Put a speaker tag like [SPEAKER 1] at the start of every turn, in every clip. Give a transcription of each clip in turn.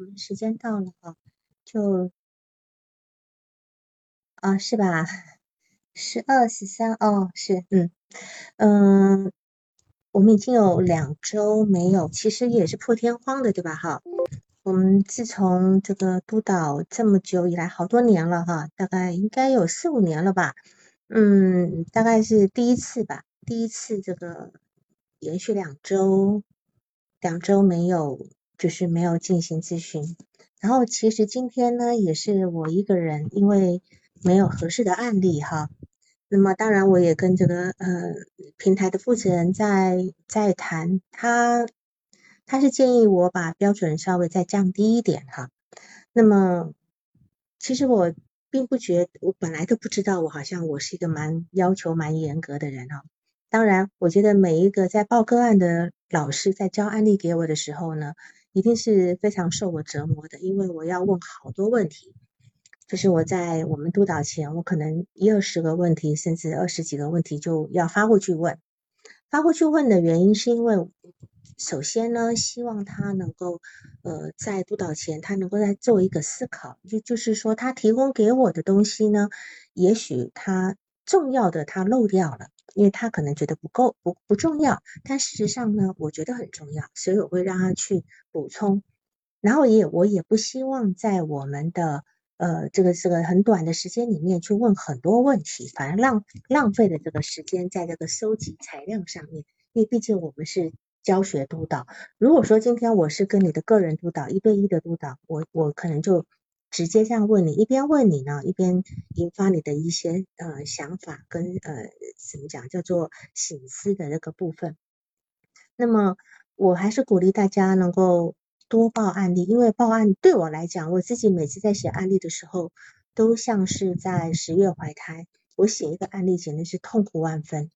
[SPEAKER 1] 我们时间到了哈，就啊是吧？十二十三哦，是，嗯嗯，我们已经有两周没有，其实也是破天荒的，对吧？哈，我们自从这个督导这么久以来，好多年了哈，大概应该有四五年了吧，嗯，大概是第一次吧，第一次这个连续两周两周没有。就是没有进行咨询，然后其实今天呢也是我一个人，因为没有合适的案例哈。那么当然我也跟这个呃平台的负责人在在谈，他他是建议我把标准稍微再降低一点哈。那么其实我并不觉，我本来都不知道，我好像我是一个蛮要求蛮严格的人哈。当然，我觉得每一个在报个案的老师在教案例给我的时候呢。一定是非常受我折磨的，因为我要问好多问题。就是我在我们督导前，我可能一二十个问题，甚至二十几个问题就要发过去问。发过去问的原因是因为，首先呢，希望他能够，呃，在督导前，他能够再做一个思考，就就是说，他提供给我的东西呢，也许他重要的他漏掉了。因为他可能觉得不够不不重要，但事实上呢，我觉得很重要，所以我会让他去补充。然后也我也不希望在我们的呃这个这个很短的时间里面去问很多问题，反而浪浪费了这个时间在这个收集材料上面。因为毕竟我们是教学督导，如果说今天我是跟你的个人督导一对一的督导，我我可能就。直接这样问你，一边问你呢，一边引发你的一些呃想法跟呃怎么讲叫做醒思的那个部分。那么我还是鼓励大家能够多报案例，因为报案对我来讲，我自己每次在写案例的时候，都像是在十月怀胎。我写一个案例简直是痛苦万分，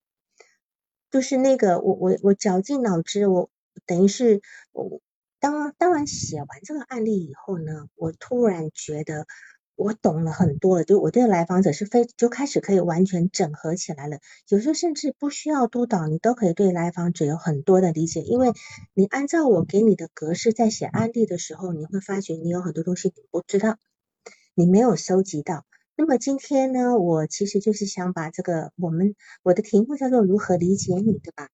[SPEAKER 1] 就是那个我我我绞尽脑汁，我等于是我。当当然写完这个案例以后呢，我突然觉得我懂了很多了，就我对来访者是非就开始可以完全整合起来了。有时候甚至不需要督导，你都可以对来访者有很多的理解，因为你按照我给你的格式在写案例的时候，你会发觉你有很多东西你不知道，你没有收集到。那么今天呢，我其实就是想把这个我们我的题目叫做如何理解你，对吧？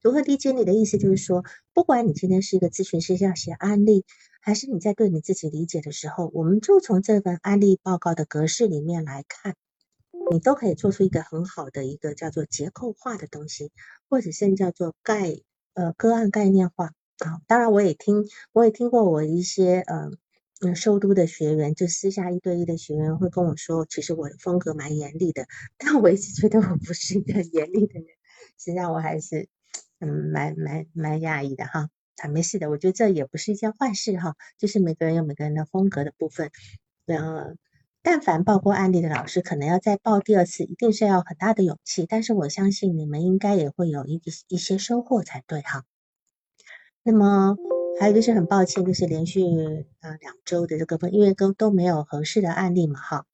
[SPEAKER 1] 如何理解你的意思？就是说，不管你今天是一个咨询师要写案例，还是你在对你自己理解的时候，我们就从这份案例报告的格式里面来看，你都可以做出一个很好的一个叫做结构化的东西，或者是叫做概呃个案概念化啊。当然，我也听我也听过我一些呃嗯收督的学员，就私下一对一的学员会跟我说，其实我的风格蛮严厉的，但我一直觉得我不是一个严厉的人，实际上我还是。嗯，蛮蛮蛮讶异的哈，啊，没事的，我觉得这也不是一件坏事哈，就是每个人有每个人的风格的部分。呃，但凡报过案例的老师，可能要再报第二次，一定是要很大的勇气。但是我相信你们应该也会有一一些收获才对哈。那么还有就是很抱歉，就是连续呃两周的这个因为都都没有合适的案例嘛哈。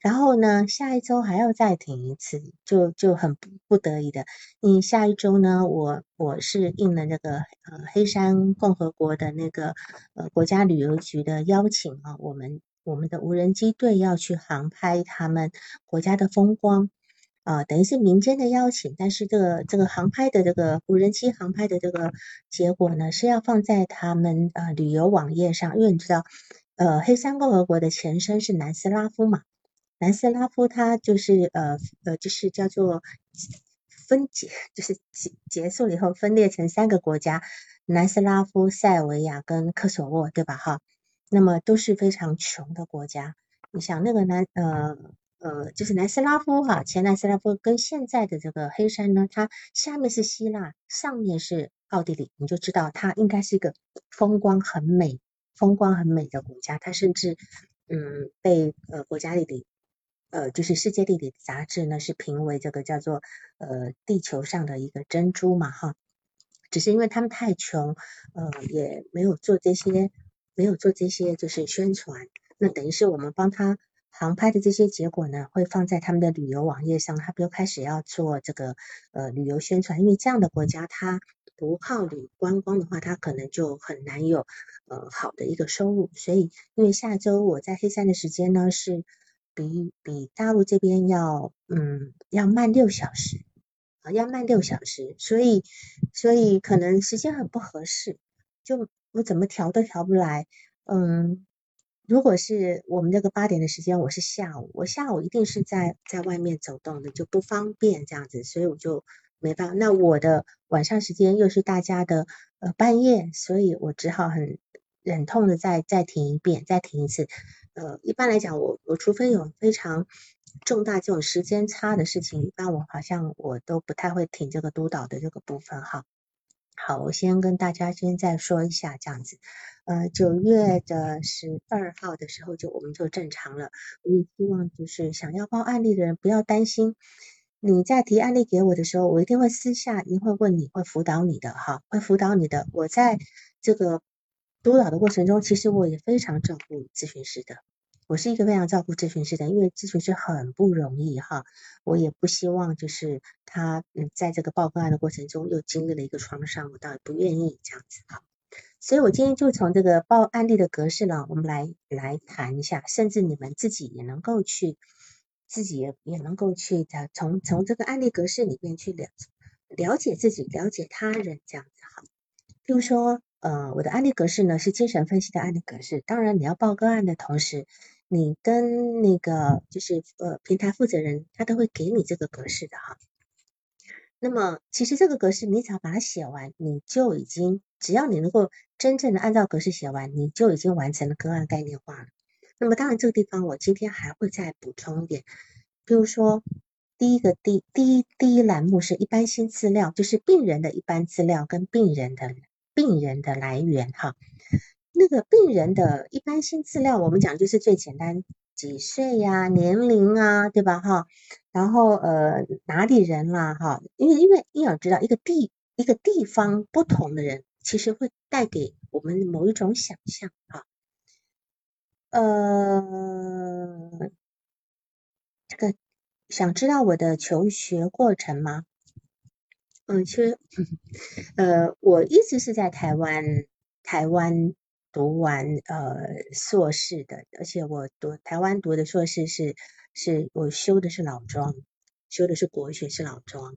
[SPEAKER 1] 然后呢，下一周还要再停一次，就就很不不得已的。你下一周呢，我我是应了那个呃黑山共和国的那个呃国家旅游局的邀请啊，我们我们的无人机队要去航拍他们国家的风光啊，等于是民间的邀请，但是这个这个航拍的这个无人机航拍的这个结果呢，是要放在他们呃旅游网页上，因为你知道呃黑山共和国的前身是南斯拉夫嘛。南斯拉夫，它就是呃呃，就是叫做分解，就是结结束了以后分裂成三个国家：南斯拉夫、塞尔维亚跟科索沃，对吧？哈，那么都是非常穷的国家。你想那个南呃呃，就是南斯拉夫哈，前南斯拉夫跟现在的这个黑山呢，它下面是希腊，上面是奥地利，你就知道它应该是一个风光很美、风光很美的国家。它甚至嗯被呃国家里的呃，就是世界地理杂志呢，是评为这个叫做呃地球上的一个珍珠嘛，哈。只是因为他们太穷，呃，也没有做这些，没有做这些就是宣传。那等于是我们帮他航拍的这些结果呢，会放在他们的旅游网页上，他们又开始要做这个呃旅游宣传。因为这样的国家，它不靠旅观光的话，他可能就很难有呃好的一个收入。所以，因为下周我在黑山的时间呢是比比大陆这边要嗯要慢六小时啊，要慢六小时，所以所以可能时间很不合适，就我怎么调都调不来。嗯，如果是我们这个八点的时间，我是下午，我下午一定是在在外面走动的，就不方便这样子，所以我就。没办法，那我的晚上时间又是大家的呃半夜，所以我只好很忍痛的再再停一遍，再停一次。呃，一般来讲，我我除非有非常重大这种时间差的事情，一般我好像我都不太会停这个督导的这个部分哈。好，我先跟大家先再说一下这样子。呃，九月的十二号的时候就我们就正常了。我也希望就是想要报案例的人不要担心。你在提案例给我的时候，我一定会私下一定会问你，会辅导你的哈，会辅导你的。我在这个督导的过程中，其实我也非常照顾咨询师的。我是一个非常照顾咨询师的，因为咨询师很不容易哈。我也不希望就是他嗯在这个报个案的过程中又经历了一个创伤，我倒也不愿意这样子哈。所以我今天就从这个报案例的格式呢，我们来来谈一下，甚至你们自己也能够去。自己也也能够去的，从从这个案例格式里面去了了解自己，了解他人这样子哈。比如说，呃，我的案例格式呢是精神分析的案例格式。当然，你要报个案的同时，你跟那个就是呃平台负责人，他都会给你这个格式的哈。那么，其实这个格式你只要把它写完，你就已经只要你能够真正的按照格式写完，你就已经完成了个案概念化了。那么当然，这个地方我今天还会再补充一点，比如说第一个第第一第一栏目是一般性资料，就是病人的一般资料跟病人的病人的来源哈。那个病人的一般性资料，我们讲就是最简单，几岁呀、年龄啊，对吧哈？然后呃哪里人啦哈？因为因为你要知道一个地一个地方不同的人，其实会带给我们某一种想象哈。呃，这个想知道我的求学过程吗？嗯，其实，呃，我一直是在台湾，台湾读完呃硕士的，而且我读台湾读的硕士是是我修的是老庄，修的是国学是老庄。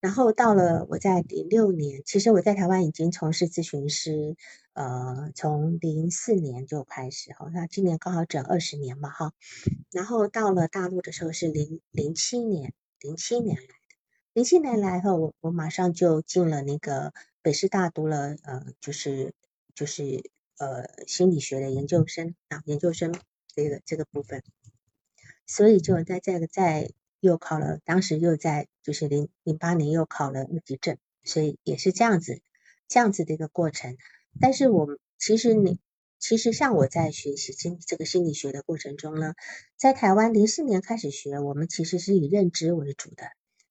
[SPEAKER 1] 然后到了我在零六年，其实我在台湾已经从事咨询师，呃，从零四年就开始哈，那今年刚好整二十年嘛哈。然后到了大陆的时候是零零七年，零七年的，零七年来后，我我马上就进了那个北师大读了呃，就是就是呃心理学的研究生啊，研究生这个这个部分，所以就在这个在。又考了，当时又在就是零零八年又考了二级证，所以也是这样子这样子的一个过程。但是我们其实你其实像我在学习心这个心理学的过程中呢，在台湾零四年开始学，我们其实是以认知为主的。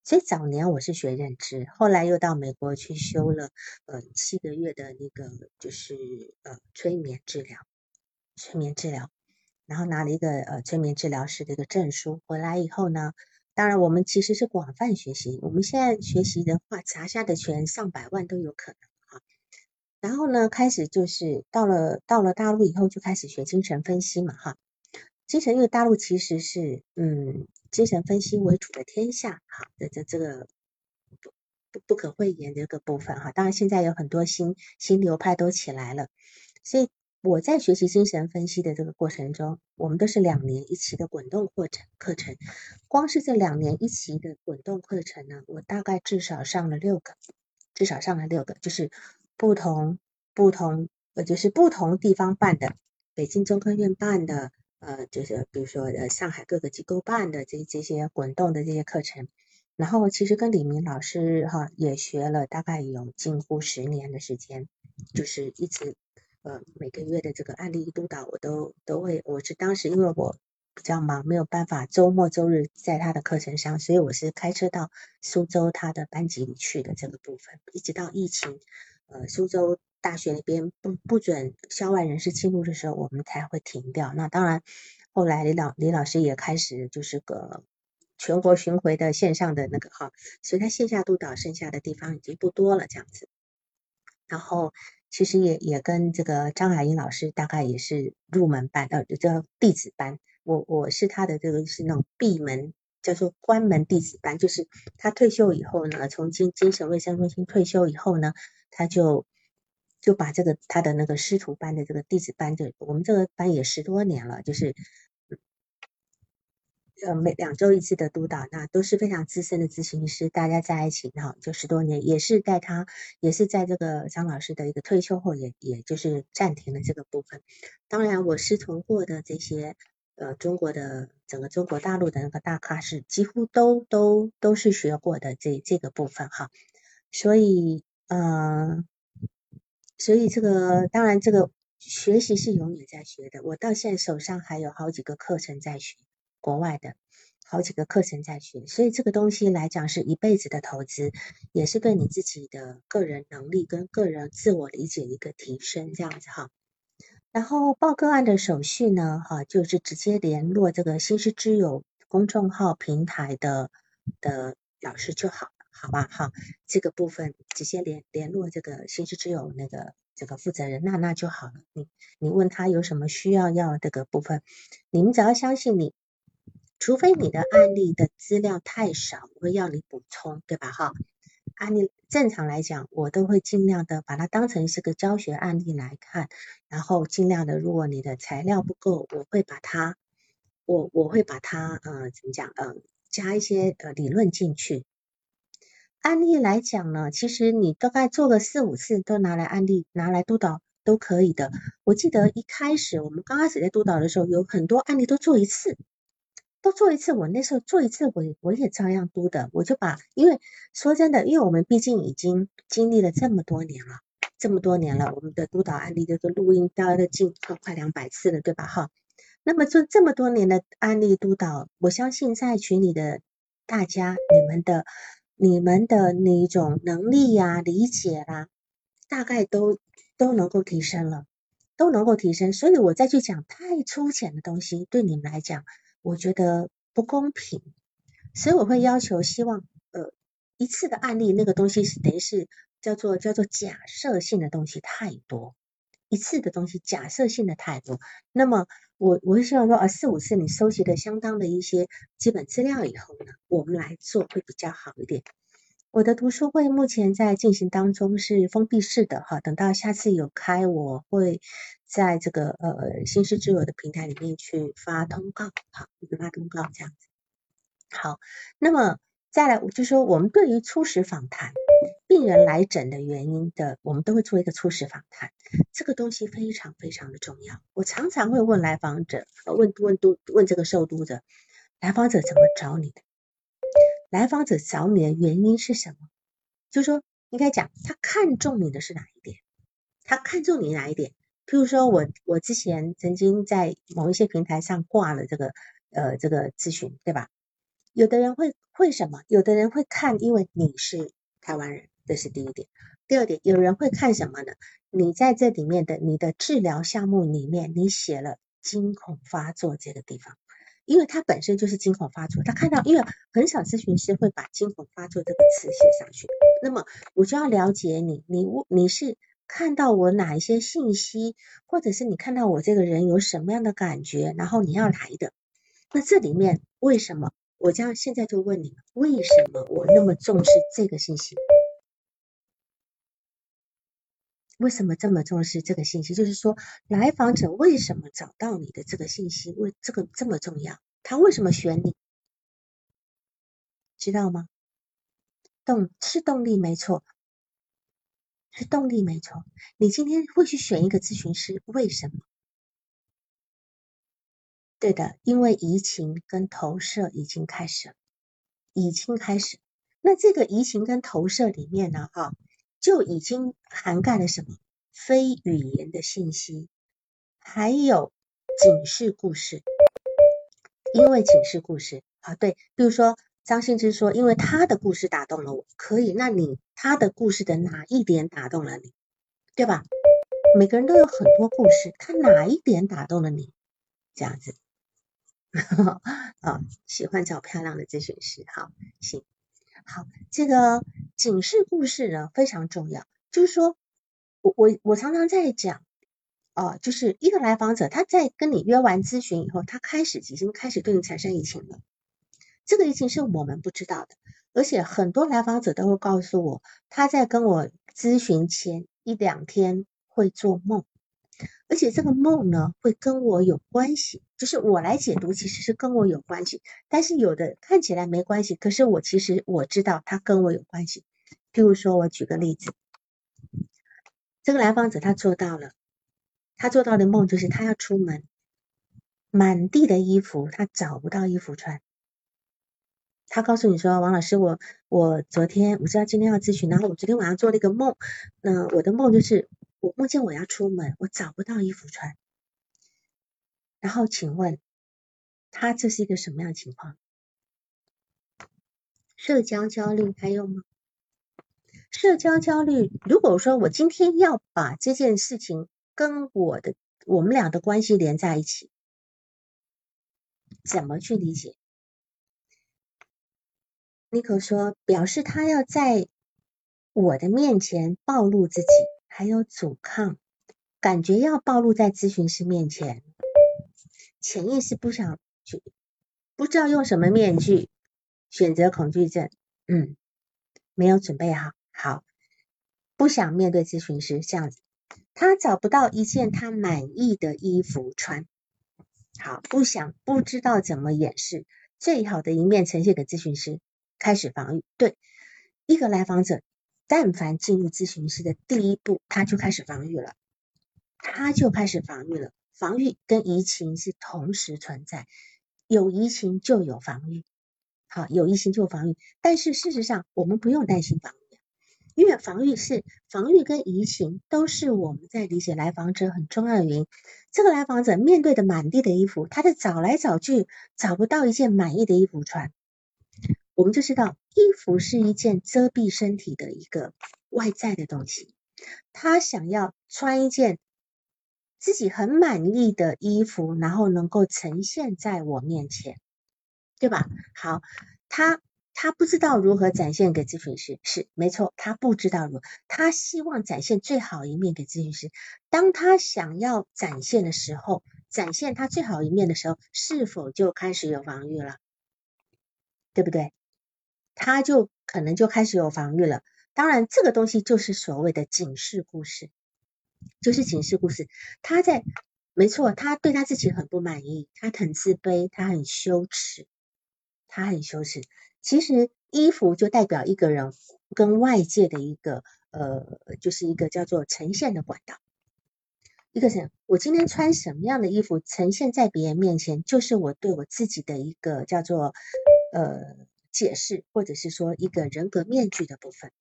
[SPEAKER 1] 所以早年我是学认知，后来又到美国去修了呃七个月的那个就是呃催眠治疗，催眠治疗，然后拿了一个呃催眠治疗师的一个证书，回来以后呢。当然，我们其实是广泛学习。我们现在学习的话，砸下的钱上百万都有可能哈。然后呢，开始就是到了到了大陆以后，就开始学精神分析嘛哈。精神因为大陆其实是嗯精神分析为主的天下哈，这这这个不不不可讳言的一个部分哈。当然现在有很多新新流派都起来了，所以。我在学习精神分析的这个过程中，我们都是两年一期的滚动课程课程。光是这两年一期的滚动课程呢，我大概至少上了六个，至少上了六个，就是不同不同呃，就是不同地方办的，北京中科院办的，呃，就是比如说呃上海各个机构办的这这些滚动的这些课程。然后其实跟李明老师哈也学了大概有近乎十年的时间，就是一直。呃，每个月的这个案例督导，我都都会。我是当时因为我比较忙，没有办法周末周日在他的课程上，所以我是开车到苏州他的班级里去的这个部分。一直到疫情，呃，苏州大学那边不不准校外人士进入的时候，我们才会停掉。那当然，后来李老李老师也开始就是个全国巡回的线上的那个哈，所以他线下督导剩下的地方已经不多了，这样子。然后其实也也跟这个张海英老师大概也是入门班呃叫弟子班，我我是他的这个是那种闭门叫做关门弟子班，就是他退休以后呢，从精精神卫生中心退休以后呢，他就就把这个他的那个师徒班的这个弟子班，就我们这个班也十多年了，就是。呃，每两周一次的督导，那都是非常资深的咨询师，大家在一起哈，就十多年，也是带他，也是在这个张老师的一个退休后，也也就是暂停了这个部分。当然，我师从过的这些呃中国的整个中国大陆的那个大咖是几乎都都都是学过的这这个部分哈。所以，嗯，所以这个当然这个学习是永远在学的，我到现在手上还有好几个课程在学。国外的好几个课程在学，所以这个东西来讲是一辈子的投资，也是对你自己的个人能力跟个人自我理解一个提升，这样子哈。然后报个案的手续呢，哈，就是直接联络这个新师之友公众号平台的的老师就好，好吧哈。这个部分直接联联络这个新师之友那个这个负责人，那那就好了。你你问他有什么需要要这个部分，你们只要相信你。除非你的案例的资料太少，我会要你补充，对吧？哈，案例正常来讲，我都会尽量的把它当成是个教学案例来看，然后尽量的，如果你的材料不够，我会把它，我我会把它，呃，怎么讲，呃，加一些呃理论进去。案例来讲呢，其实你大概做个四五次，都拿来案例拿来督导都可以的。我记得一开始我们刚开始在督导的时候，有很多案例都做一次。都做一次，我那时候做一次，我我也照样督的，我就把，因为说真的，因为我们毕竟已经经历了这么多年了，这么多年了，我们的督导案例这个录音大概都近快快两百次了，对吧？哈，那么做这么多年的案例督导，我相信在群里的大家，你们的你们的那一种能力呀、理解啦，大概都都能够提升了，都能够提升，所以我再去讲太粗浅的东西，对你们来讲。我觉得不公平，所以我会要求，希望呃一次的案例那个东西是等于是叫做叫做假设性的东西太多，一次的东西假设性的太多，那么我我会希望说啊四五次你收集的相当的一些基本资料以后呢，我们来做会比较好一点。我的读书会目前在进行当中，是封闭式的哈。等到下次有开，我会在这个呃新诗之友的平台里面去发通告，好，发通告这样子。好，那么再来，我就说我们对于初始访谈病人来诊的原因的，我们都会做一个初始访谈，这个东西非常非常的重要。我常常会问来访者，问问都问这个受督者，来访者怎么找你的？来访者找你的原因是什么？就是说，应该讲他看中你的是哪一点？他看中你哪一点？譬如说我我之前曾经在某一些平台上挂了这个呃这个咨询，对吧？有的人会会什么？有的人会看，因为你是台湾人，这是第一点。第二点，有人会看什么呢？你在这里面的你的治疗项目里面，你写了惊恐发作这个地方。因为他本身就是惊恐发作，他看到，因为很少咨询师会把惊恐发作这个词写上去。那么我就要了解你，你你是看到我哪一些信息，或者是你看到我这个人有什么样的感觉，然后你要来的。那这里面为什么？我将现在就问你，为什么我那么重视这个信息？为什么这么重视这个信息？就是说，来访者为什么找到你的这个信息？为这个这么重要？他为什么选你？知道吗？动是动力没错，是动力没错。你今天会去选一个咨询师，为什么？对的，因为移情跟投射已经开始了，已经开始。那这个移情跟投射里面呢？哈。就已经涵盖了什么非语言的信息，还有警示故事。因为警示故事啊，对，比如说张信之说，因为他的故事打动了我，可以，那你他的故事的哪一点打动了你，对吧？每个人都有很多故事，他哪一点打动了你？这样子，啊，喜欢找漂亮的咨询师，好，行。好，这个警示故事呢非常重要，就是说我我我常常在讲，哦，就是一个来访者他在跟你约完咨询以后，他开始已经开始对你产生移情了。这个移情是我们不知道的，而且很多来访者都会告诉我，他在跟我咨询前一两天会做梦。而且这个梦呢，会跟我有关系，就是我来解读，其实是跟我有关系。但是有的看起来没关系，可是我其实我知道它跟我有关系。譬如说，我举个例子，这个来访者他做到了，他做到的梦就是他要出门，满地的衣服，他找不到衣服穿。他告诉你说：“王老师，我我昨天我知道今天要咨询，然后我昨天晚上做了一个梦，那我的梦就是。”我梦见我要出门，我找不到衣服穿。然后请问他这是一个什么样的情况？社交焦虑还有吗？社交焦虑，如果说我今天要把这件事情跟我的我们俩的关系连在一起，怎么去理解？妮可说，表示他要在我的面前暴露自己。还有阻抗，感觉要暴露在咨询师面前，潜意识不想去，不知道用什么面具，选择恐惧症，嗯，没有准备好，好，不想面对咨询师这样子，他找不到一件他满意的衣服穿，好，不想不知道怎么掩饰最好的一面呈现给咨询师，开始防御，对一个来访者。但凡进入咨询室的第一步，他就开始防御了，他就开始防御了。防御跟移情是同时存在，有移情就有防御，好，有移情就有防御。但是事实上，我们不用担心防御，因为防御是防御跟移情都是我们在理解来访者很重要的原因。这个来访者面对的满地的衣服，他在找来找去找不到一件满意的衣服穿。我们就知道，衣服是一件遮蔽身体的一个外在的东西。他想要穿一件自己很满意的衣服，然后能够呈现在我面前，对吧？好，他他不知道如何展现给咨询师，是没错，他不知道如，他希望展现最好一面给咨询师。当他想要展现的时候，展现他最好一面的时候，是否就开始有防御了？对不对？他就可能就开始有防御了。当然，这个东西就是所谓的警示故事，就是警示故事。他在没错，他对他自己很不满意，他很自卑，他很羞耻，他很羞耻。其实衣服就代表一个人跟外界的一个呃，就是一个叫做呈现的管道。一个是，我今天穿什么样的衣服呈现在别人面前，就是我对我自己的一个叫做呃。解释，或者是说一个人格面具的部分。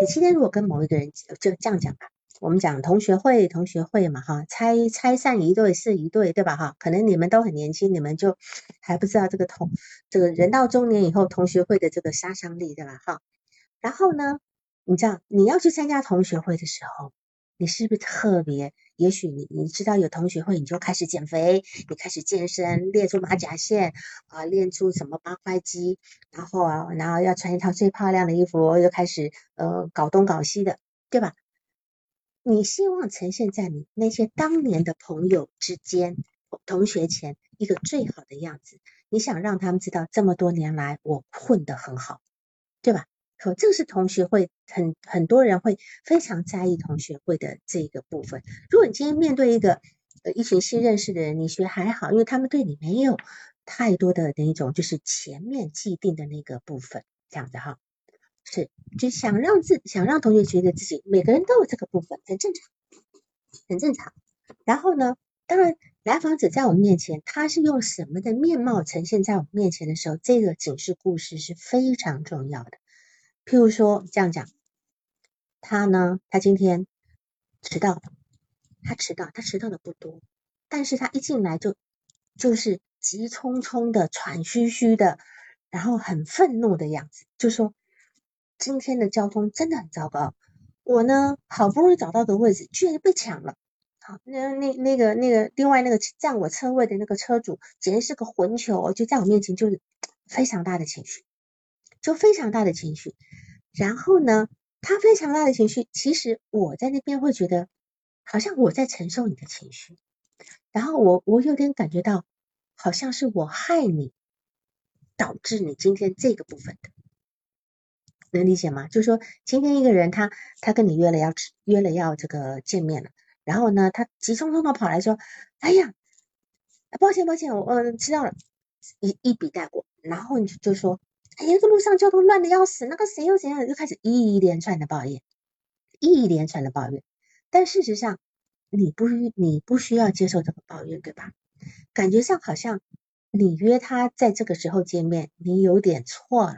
[SPEAKER 1] 你今天如果跟某一个人就这样讲吧，我们讲同学会，同学会嘛，哈，拆拆散一对是一对，对吧？哈，可能你们都很年轻，你们就还不知道这个同这个人到中年以后同学会的这个杀伤力，对吧？哈，然后呢，你知道你要去参加同学会的时候。你是不是特别？也许你你知道有同学会，你就开始减肥，你开始健身，练出马甲线啊，练出什么八块肌，然后啊，然后要穿一套最漂亮的衣服，又开始呃搞东搞西的，对吧？你希望呈现在你那些当年的朋友之间、同学前一个最好的样子，你想让他们知道这么多年来我混得很好，对吧？可这个是同学会，很很多人会非常在意同学会的这个部分。如果你今天面对一个呃一群新认识的人，你觉得还好，因为他们对你没有太多的那种就是前面既定的那个部分，这样子哈，是就想让自想让同学觉得自己每个人都有这个部分，很正常，很正常。然后呢，当然来访者在我们面前，他是用什么的面貌呈现在我们面前的时候，这个警示故事是非常重要的。譬如说这样讲，他呢，他今天迟到，他迟到，他迟到的不多，但是他一进来就就是急匆匆的、喘吁吁的，然后很愤怒的样子，就说今天的交通真的很糟糕，我呢好不容易找到的位置，居然被抢了，好，那那那个那个另外那个占我车位的那个车主，简直是个混球，就在我面前就是非常大的情绪。就非常大的情绪，然后呢，他非常大的情绪，其实我在那边会觉得，好像我在承受你的情绪，然后我我有点感觉到，好像是我害你，导致你今天这个部分的，能理解吗？就是说，今天一个人他他跟你约了要，约了要这个见面了，然后呢，他急匆匆的跑来说，哎呀，抱歉抱歉，我嗯知道了，一一笔带过，然后你就就说。哎呀，这路上交通乱的要死，那个谁又怎样，又开始一连串的抱怨，一连串的抱怨。但事实上，你不你不需要接受这个抱怨，对吧？感觉上好像你约他在这个时候见面，你有点错了。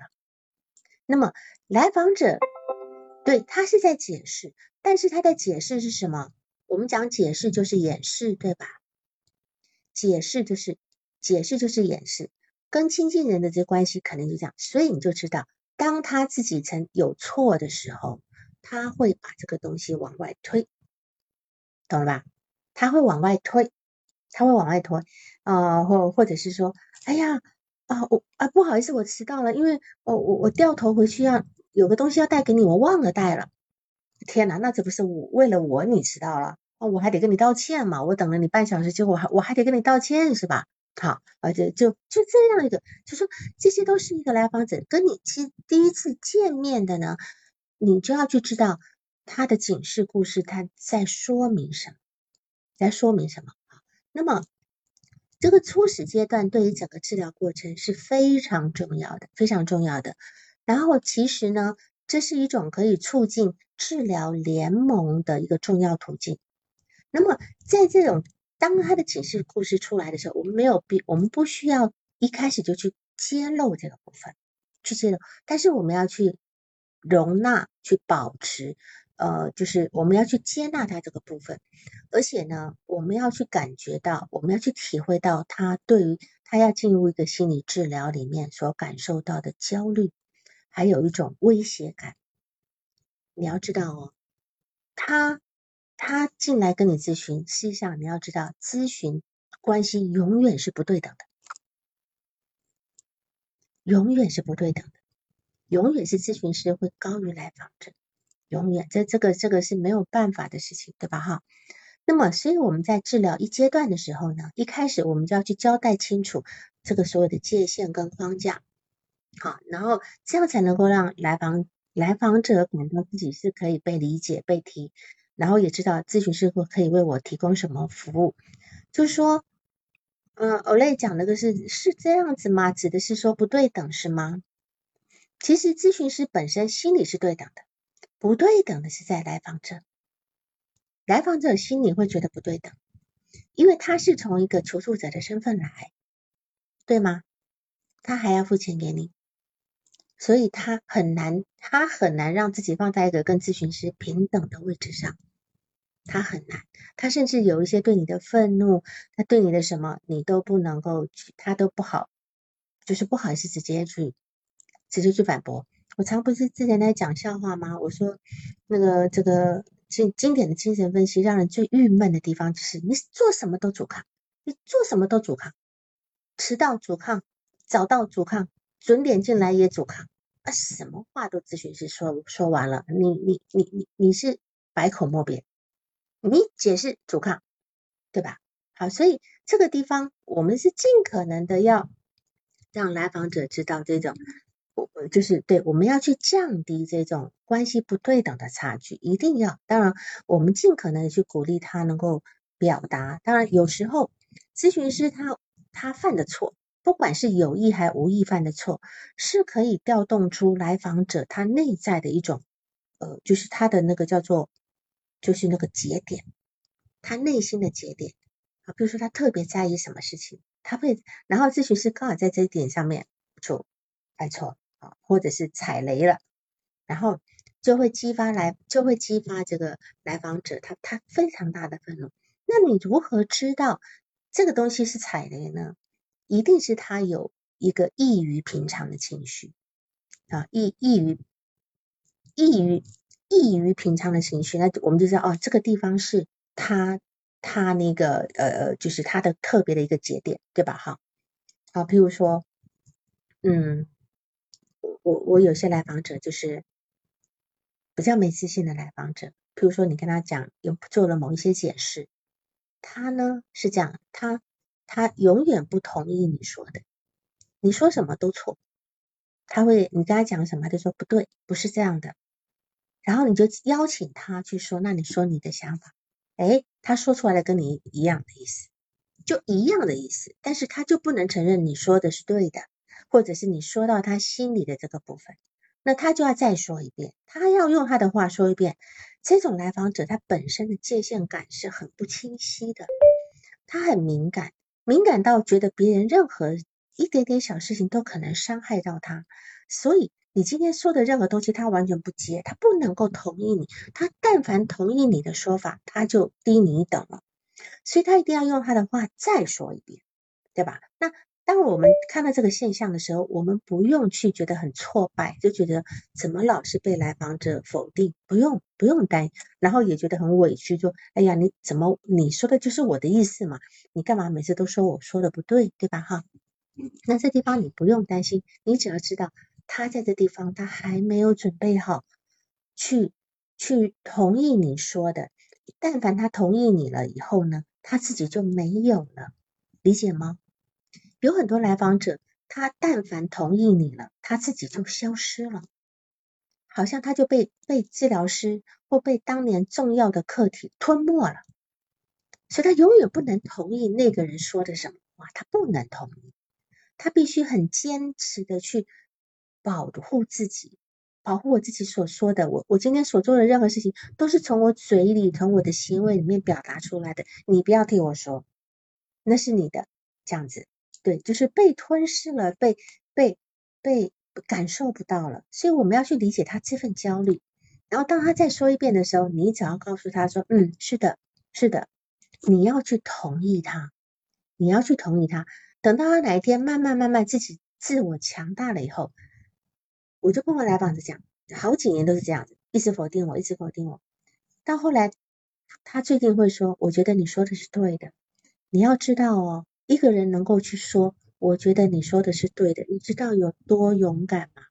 [SPEAKER 1] 那么来访者对他是在解释，但是他的解释是什么？我们讲解释就是掩饰，对吧？解释就是解释就是掩饰。跟亲近人的这关系可能就这样，所以你就知道，当他自己曾有错的时候，他会把这个东西往外推，懂了吧？他会往外推，他会往外推，啊，或或者是说，哎呀，啊，我啊，不好意思，我迟到了，因为我我我掉头回去要有个东西要带给你，我忘了带了。天哪，那这不是我为了我你迟到了，哦，我还得跟你道歉嘛，我等了你半小时，结果还我还得跟你道歉是吧？好，而且就就这样一个，就说这些都是一个来访者跟你其第一次见面的呢，你就要去知道他的警示故事，他在说明什么，在说明什么啊？那么这个初始阶段对于整个治疗过程是非常重要的，非常重要的。然后其实呢，这是一种可以促进治疗联盟的一个重要途径。那么在这种当他的警示故事出来的时候，我们没有必，我们不需要一开始就去揭露这个部分，去揭露，但是我们要去容纳、去保持，呃，就是我们要去接纳他这个部分，而且呢，我们要去感觉到，我们要去体会到他对于他要进入一个心理治疗里面所感受到的焦虑，还有一种威胁感。你要知道哦，他。他进来跟你咨询，实际上你要知道，咨询关系永远是不对等的，永远是不对等的，永远是咨询师会高于来访者，永远这这个这个是没有办法的事情，对吧？哈，那么所以我们在治疗一阶段的时候呢，一开始我们就要去交代清楚这个所有的界限跟框架，好，然后这样才能够让来访来访者感到自己是可以被理解、被提。然后也知道咨询师会可以为我提供什么服务，就说，嗯，Olay 讲那个是是这样子吗？指的是说不对等是吗？其实咨询师本身心里是对等的，不对等的是在来访者，来访者心里会觉得不对等，因为他是从一个求助者的身份来，对吗？他还要付钱给你。所以他很难，他很难让自己放在一个跟咨询师平等的位置上。他很难，他甚至有一些对你的愤怒，他对你的什么，你都不能够去，他都不好，就是不好意思直接去，直接去反驳。我常不是之前在讲笑话吗？我说那个这个经经典的精神分析，让人最郁闷的地方就是你做什么都阻抗，你做什么都阻抗，迟到阻抗，早到阻抗，准点进来也阻抗，啊，什么话都咨询师说说完了，你你你你你是百口莫辩。你解释阻抗，对吧？好，所以这个地方我们是尽可能的要让来访者知道这种，我就是对，我们要去降低这种关系不对等的差距，一定要。当然，我们尽可能的去鼓励他能够表达。当然，有时候咨询师他他犯的错，不管是有意还无意犯的错，是可以调动出来访者他内在的一种，呃，就是他的那个叫做。就是那个节点，他内心的节点啊，比如说他特别在意什么事情，他会，然后咨询师刚好在这一点上面就犯错啊，或者是踩雷了，然后就会激发来，就会激发这个来访者他他非常大的愤怒。那你如何知道这个东西是踩雷呢？一定是他有一个异于平常的情绪啊，异异于异于。异于平常的情绪，那我们就知道哦，这个地方是他他那个呃呃，就是他的特别的一个节点，对吧？哈，好，譬如说，嗯，我我有些来访者就是，比较没自信的来访者，譬如说你跟他讲有做了某一些解释，他呢是这样，他他永远不同意你说的，你说什么都错，他会你跟他讲什么，他就说不对，不是这样的，然后你就邀请他去说，那你说你的想法，哎，他说出来的跟你一样的意思，就一样的意思，但是他就不能承认你说的是对的，或者是你说到他心里的这个部分。那他就要再说一遍，他要用他的话说一遍。这种来访者他本身的界限感是很不清晰的，他很敏感，敏感到觉得别人任何一点点小事情都可能伤害到他，所以你今天说的任何东西他完全不接，他不能够同意你，他但凡同意你的说法，他就低你一等了，所以他一定要用他的话再说一遍，对吧？那。当我们看到这个现象的时候，我们不用去觉得很挫败，就觉得怎么老是被来访者否定，不用不用担，然后也觉得很委屈，就哎呀，你怎么你说的就是我的意思嘛？你干嘛每次都说我说的不对，对吧？哈，那这地方你不用担心，你只要知道他在这地方他还没有准备好去去同意你说的，但凡他同意你了以后呢，他自己就没有了，理解吗？有很多来访者，他但凡同意你了，他自己就消失了，好像他就被被治疗师或被当年重要的课题吞没了，所以他永远不能同意那个人说的什么话，他不能同意，他必须很坚持的去保护自己，保护我自己所说的，我我今天所做的任何事情都是从我嘴里、从我的行为里面表达出来的，你不要替我说，那是你的这样子。对，就是被吞噬了，被被被感受不到了，所以我们要去理解他这份焦虑。然后当他再说一遍的时候，你只要告诉他说：“嗯，是的，是的。”你要去同意他，你要去同意他。等到他哪一天慢慢慢慢自己自我强大了以后，我就跟我来访者讲，好几年都是这样子，一直否定我，一直否定我。到后来，他最近会说：“我觉得你说的是对的。”你要知道哦。一个人能够去说，我觉得你说的是对的，你知道有多勇敢吗？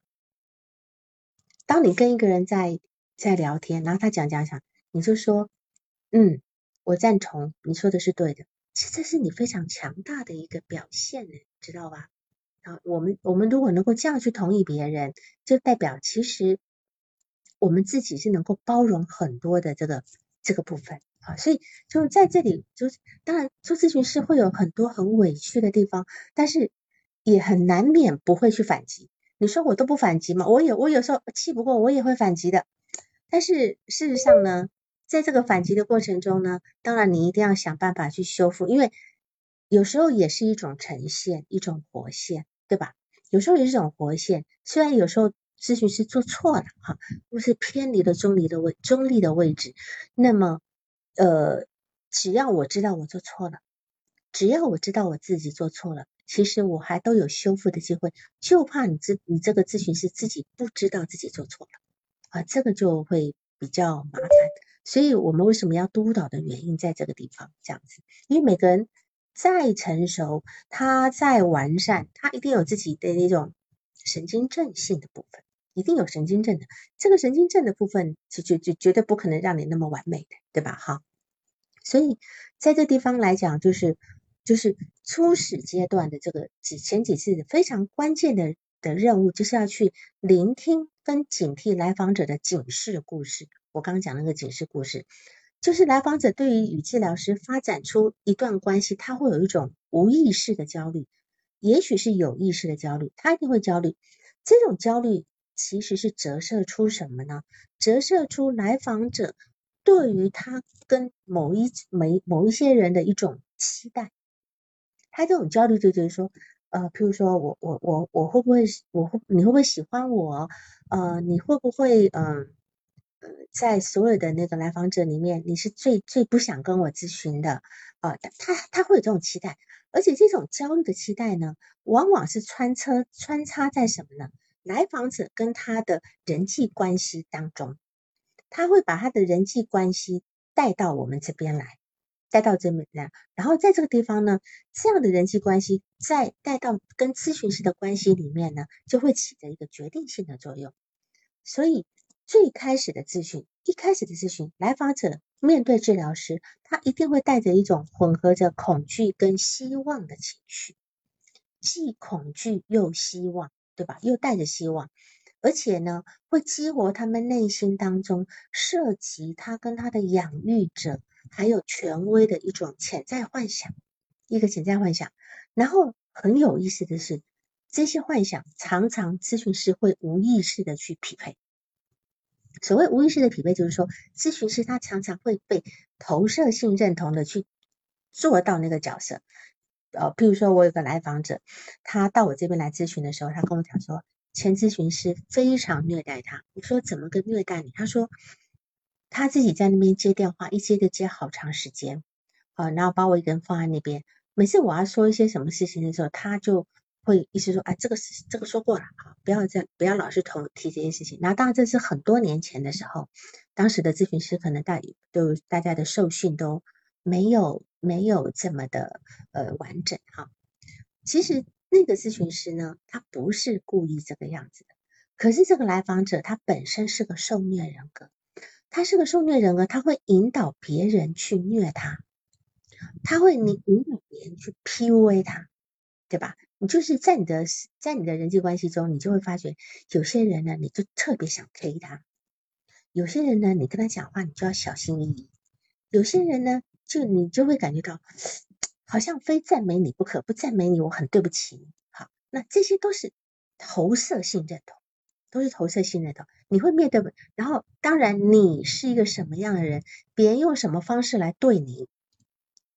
[SPEAKER 1] 当你跟一个人在在聊天，然后他讲讲讲，你就说，嗯，我赞同，你说的是对的。其实这是你非常强大的一个表现呢，知道吧？啊，我们我们如果能够这样去同意别人，就代表其实我们自己是能够包容很多的这个这个部分。啊，所以就在这里，就是当然做咨询师会有很多很委屈的地方，但是也很难免不会去反击。你说我都不反击嘛？我有，我有时候气不过，我也会反击的。但是事实上呢，在这个反击的过程中呢，当然你一定要想办法去修复，因为有时候也是一种呈现，一种活现，对吧？有时候也是一种活现，虽然有时候咨询师做错了哈，或是偏离了中立的位中立的位置，那么。呃，只要我知道我做错了，只要我知道我自己做错了，其实我还都有修复的机会。就怕你这你这个咨询师自己不知道自己做错了啊，这个就会比较麻烦。所以我们为什么要督导的原因在这个地方这样子，因为每个人再成熟，他再完善，他一定有自己的那种神经症性的部分。一定有神经症的，这个神经症的部分就就就绝对不可能让你那么完美的，对吧？哈，所以在这地方来讲，就是就是初始阶段的这个几前几次非常关键的的任务，就是要去聆听跟警惕来访者的警示故事。我刚刚讲那个警示故事，就是来访者对于与治疗师发展出一段关系，他会有一种无意识的焦虑，也许是有意识的焦虑，他一定会焦虑，这种焦虑。其实是折射出什么呢？折射出来访者对于他跟某一某某一些人的一种期待。他这种焦虑就就是说，呃，譬如说我我我我会不会我会你会不会喜欢我？呃，你会不会嗯在所有的那个来访者里面，你是最最不想跟我咨询的啊？他他会有这种期待，而且这种焦虑的期待呢，往往是穿插穿插在什么呢？来访者跟他的人际关系当中，他会把他的人际关系带到我们这边来，带到这边来，然后在这个地方呢，这样的人际关系再带到跟咨询师的关系里面呢，就会起着一个决定性的作用。所以最开始的咨询，一开始的咨询，来访者面对治疗师，他一定会带着一种混合着恐惧跟希望的情绪，既恐惧又希望，对吧？又带着希望，而且呢，会激活他们内心当中涉及他跟他的养育者还有权威的一种潜在幻想，一个潜在幻想。然后很有意思的是，这些幻想常常咨询师会无意识的去匹配。所谓无意识的匹配，就是说，咨询师他常常会被投射性认同的去做到那个角色。呃，譬如说我有个来访者，他到我这边来咨询的时候，他跟我讲说，前咨询师非常虐待他。我说怎么个虐待你？他说他自己在那边接电话，一接就接好长时间，啊，然后把我一个人放在那边，每次我要说一些什么事情的时候，他就。会意思说，哎，这个事这个说过了啊，不要再不要老是同提这件事情。那当然这是很多年前的时候，当时的咨询师可能大都大家的受训都没有没有这么的呃完整哈。其实那个咨询师呢，他不是故意这个样子的，可是这个来访者他本身是个受虐人格，他是个受虐人格，他会引导别人去虐他，他会你引导别人去 PUA 他，对吧？你就是在你的在你的人际关系中，你就会发觉有些人呢，你就特别想 K 他；有些人呢，你跟他讲话，你就要小心翼翼；有些人呢，就你就会感觉到好像非赞美你不可，不赞美你，我很对不起你。好，那这些都是投射性认同，都是投射性认同。你会面对，然后当然你是一个什么样的人，别人用什么方式来对你，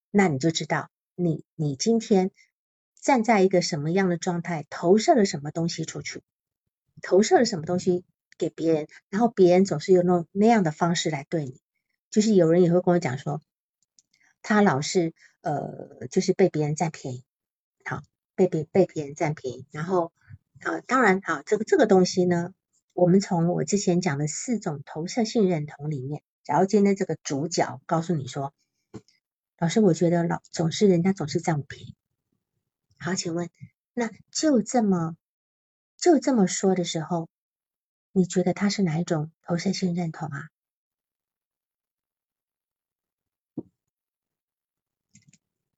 [SPEAKER 1] 那你就知道你你今天。站在一个什么样的状态，投射了什么东西出去，投射了什么东西给别人，然后别人总是用那那样的方式来对你。就是有人也会跟我讲说，他老是呃，就是被别人占便宜，好，被别被别人占便宜。然后呃，当然好，这个这个东西呢，我们从我之前讲的四种投射性认同里面，假如今天这个主角告诉你说，老师，我觉得老总是人家总是占我便宜。好，请问，那就这么就这么说的时候，你觉得他是哪一种投射性认同啊？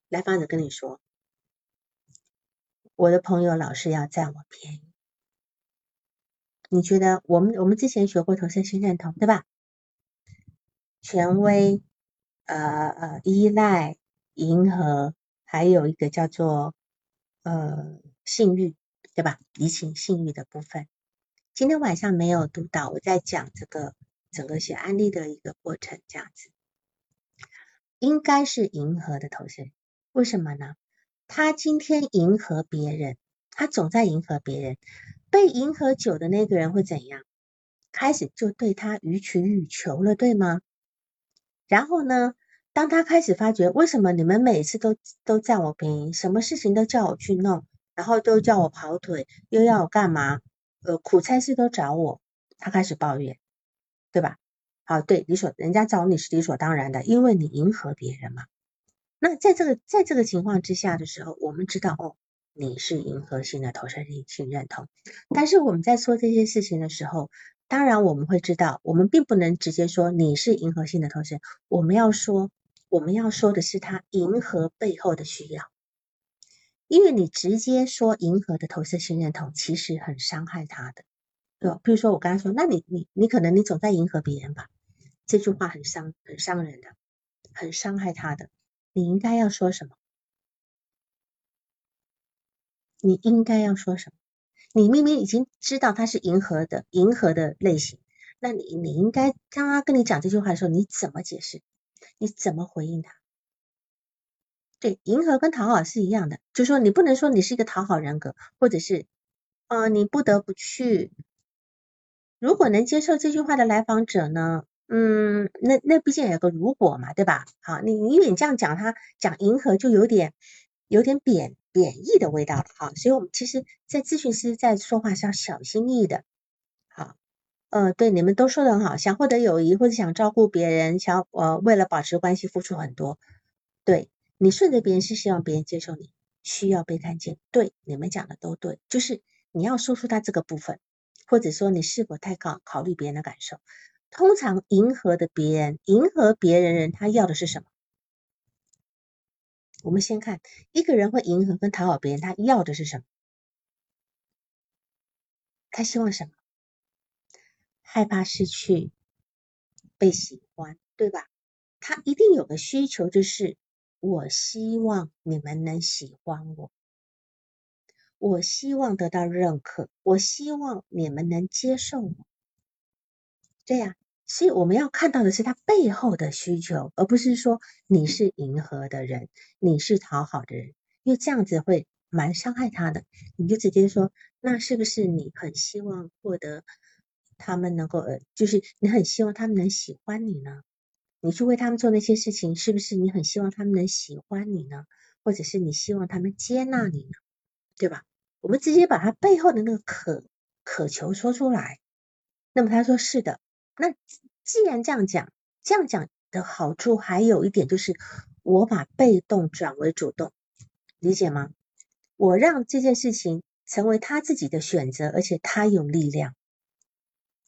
[SPEAKER 1] 来访者跟你说，我的朋友老是要占我便宜，你觉得我们我们之前学过投射性认同对吧？权威、呃呃依赖、迎合，还有一个叫做。呃，性欲对吧？移情性欲的部分，今天晚上没有读到，我在讲这个整个写案例的一个过程，这样子，应该是迎合的投射，为什么呢？他今天迎合别人，他总在迎合别人，被迎合久的那个人会怎样？开始就对他予取予求了，对吗？然后呢？当他开始发觉，为什么你们每次都都占我便宜，什么事情都叫我去弄，然后都叫我跑腿，又要我干嘛？呃，苦差事都找我，他开始抱怨，对吧？好，对，理所人家找你是理所当然的，因为你迎合别人嘛。那在这个在这个情况之下的时候，我们知道哦，你是迎合性的投射性认同，但是我们在说这些事情的时候，当然我们会知道，我们并不能直接说你是迎合性的投射，我们要说。我们要说的是他迎合背后的需要，因为你直接说迎合的投射性认同，其实很伤害他的，对吧？比如说我刚才说，那你你你可能你总在迎合别人吧，这句话很伤很伤人的，很伤害他的。你应该要说什么？你应该要说什么？你明明已经知道他是迎合的迎合的类型，那你你应该当他跟你讲这句话的时候，你怎么解释？你怎么回应他？对，迎合跟讨好是一样的，就说你不能说你是一个讨好人格，或者是，呃，你不得不去。如果能接受这句话的来访者呢？嗯，那那毕竟有个如果嘛，对吧？好，你因为你这样讲，他讲迎合就有点有点贬贬义的味道了，好，所以我们其实，在咨询师在说话是要小心翼翼的。呃，对，你们都说的很好，想获得友谊或者想照顾别人，想呃为了保持关系付出很多。对你顺着别人是希望别人接受你，需要被看见。对，你们讲的都对，就是你要说出他这个部分，或者说你是否太考考虑别人的感受？通常迎合的别人，迎合别人人他要的是什么？我们先看一个人会迎合跟讨好别人，他要的是什么？他希望什么？害怕失去被喜欢，对吧？他一定有个需求，就是我希望你们能喜欢我，我希望得到认可，我希望你们能接受我。对呀，所以我们要看到的是他背后的需求，而不是说你是迎合的人，你是讨好的人，因为这样子会蛮伤害他的。你就直接说，那是不是你很希望获得他们能够呃，就是你很希望他们能喜欢你呢？你去为他们做那些事情，是不是你很希望他们能喜欢你呢？或者是你希望他们接纳你呢？对吧？我们直接把他背后的那个渴渴求说出来。那么他说是的。那既然这样讲，这样讲的好处还有一点就是，我把被动转为主动，理解吗？我让这件事情成为他自己的选择，而且他有力量。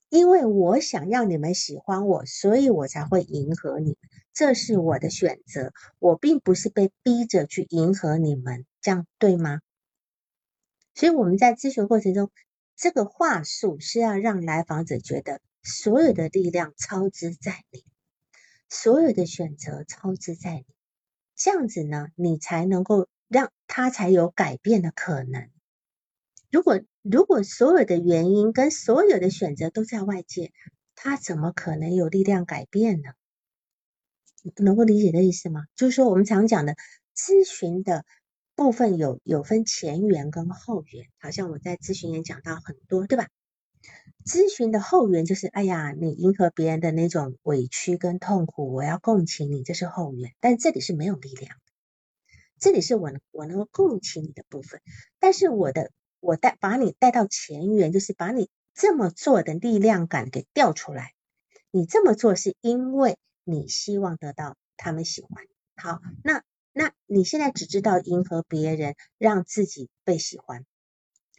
[SPEAKER 1] 因为我想要你们喜欢我，所以我才会迎合你，这是我的选择，我并不是被逼着去迎合你们，这样对吗？所以我们在咨询过程中，这个话术是要让来访者觉得所有的力量操之在你，所有的选择操之在你，这样子呢，你才能够让他才有改变的可能。如果如果所有的原因跟所有的选择都在外界，他怎么可能有力量改变呢？能够理解的意思吗？就是说我们常讲的咨询的部分有有分前缘跟后缘，好像我在咨询也讲到很多，对吧？咨询的后缘就是，哎呀，你迎合别人的那种委屈跟痛苦，我要共情你，这是后缘。但这里是没有力量的，这里是我我能够共情你的部分，但是我的。我带把你带到前缘，就是把你这么做的力量感给调出来。你这么做是因为你希望得到他们喜欢。好，那那你现在只知道迎合别人，让自己被喜欢，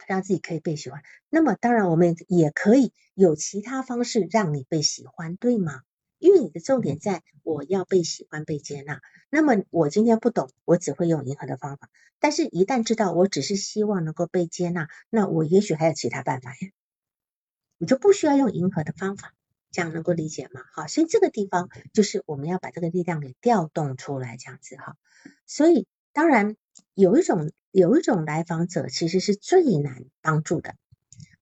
[SPEAKER 1] 让自己可以被喜欢。那么当然，我们也可以有其他方式让你被喜欢，对吗？因为你的重点在我要被喜欢、被接纳。那么我今天不懂，我只会用迎合的方法。但是，一旦知道我只是希望能够被接纳，那我也许还有其他办法呀。你就不需要用迎合的方法，这样能够理解吗？好，所以这个地方就是我们要把这个力量给调动出来，这样子哈。所以，当然有一种有一种来访者其实是最难帮助的，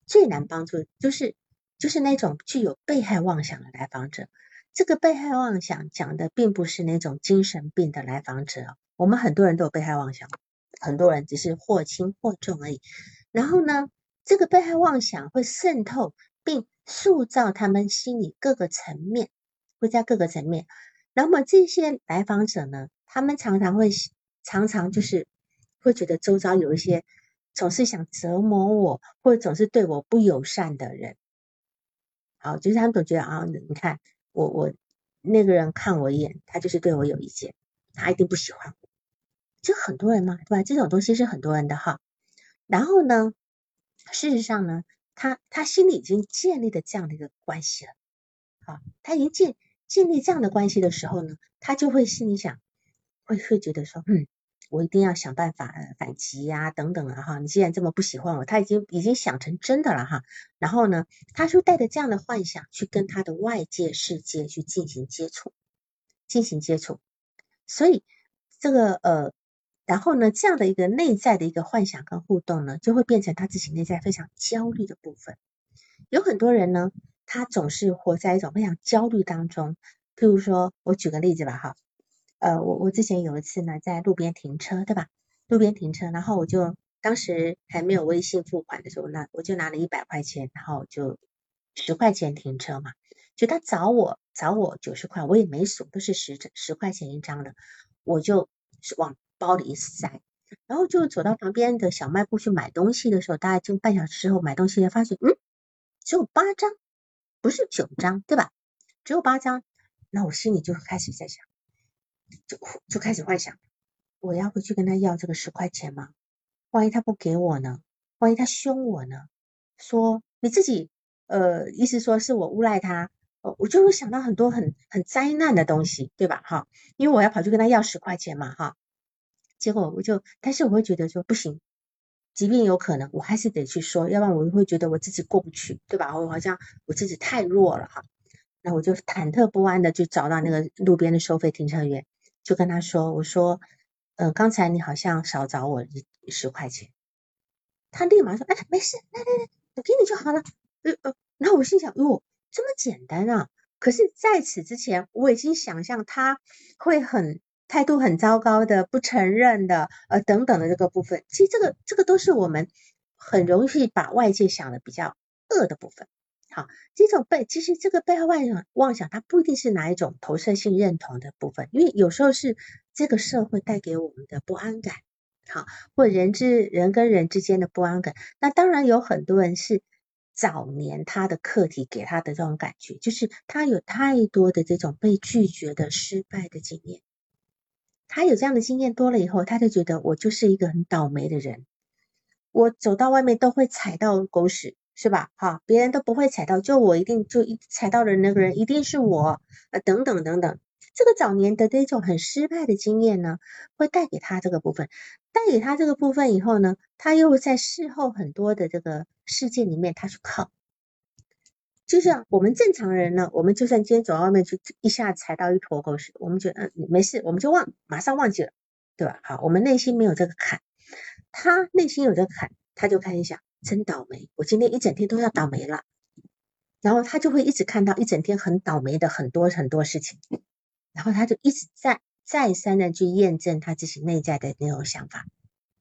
[SPEAKER 1] 最难帮助就是就是那种具有被害妄想的来访者。这个被害妄想讲的并不是那种精神病的来访者，我们很多人都有被害妄想，很多人只是或轻或重而已。然后呢，这个被害妄想会渗透并塑造他们心理各个层面，会在各个层面。那么这些来访者呢，他们常常会常常就是会觉得周遭有一些总是想折磨我，或者总是对我不友善的人。好，就是他们总觉得啊，你看。我我那个人看我一眼，他就是对我有意见，他一定不喜欢我。就很多人嘛，对吧？这种东西是很多人的哈。然后呢，事实上呢，他他心里已经建立了这样的一个关系了。好，他已经建建立这样的关系的时候呢，他就会心里想，会会觉得说，嗯。我一定要想办法反击呀，等等啊哈！你既然这么不喜欢我，他已经已经想成真的了哈。然后呢，他就带着这样的幻想去跟他的外界世界去进行接触，进行接触。所以这个呃，然后呢，这样的一个内在的一个幻想跟互动呢，就会变成他自己内在非常焦虑的部分。有很多人呢，他总是活在一种非常焦虑当中。譬如说，我举个例子吧哈。呃，我我之前有一次呢，在路边停车，对吧？路边停车，然后我就当时还没有微信付款的时候，那我就拿了一百块钱，然后就十块钱停车嘛。就他找我找我九十块，我也没数，都是十十块钱一张的，我就往包里一塞，然后就走到旁边的小卖部去买东西的时候，大概就半小时之后买东西，发现嗯，只有八张，不是九张，对吧？只有八张，那我心里就开始在想。就就开始幻想，我要回去跟他要这个十块钱吗？万一他不给我呢？万一他凶我呢？说你自己呃，意思说是我诬赖他，我就会想到很多很很灾难的东西，对吧？哈，因为我要跑去跟他要十块钱嘛，哈，结果我就，但是我会觉得说不行，即便有可能，我还是得去说，要不然我会觉得我自己过不去，对吧？我好像我自己太弱了哈，那我就忐忑不安的就找到那个路边的收费停车员，就跟他说，我说。呃，刚才你好像少找我一十块钱，他立马说，哎，没事，来来来，我给你就好了。呃呃，然后我心想，哟，这么简单啊！可是在此之前，我已经想象他会很态度很糟糕的，不承认的，呃，等等的这个部分。其实这个这个都是我们很容易把外界想的比较恶的部分。好，这种被其实这个被害妄想妄想，它不一定是哪一种投射性认同的部分，因为有时候是这个社会带给我们的不安感，好，或人之人跟人之间的不安感。那当然有很多人是早年他的课题给他的这种感觉，就是他有太多的这种被拒绝的失败的经验，他有这样的经验多了以后，他就觉得我就是一个很倒霉的人，我走到外面都会踩到狗屎。是吧？哈，别人都不会踩到，就我一定就一踩到的那个人一定是我，呃，等等等等。这个早年的这种很失败的经验呢，会带给他这个部分，带给他这个部分以后呢，他又在事后很多的这个事件里面，他去靠。就像我们正常人呢，我们就算今天走到外面去，一下踩到一坨狗屎，我们觉得嗯没事，我们就忘，马上忘记了，对吧？好，我们内心没有这个坎，他内心有这个坎，他就开始想。真倒霉！我今天一整天都要倒霉了，然后他就会一直看到一整天很倒霉的很多很多事情，然后他就一直在再三的去验证他自己内在的那种想法，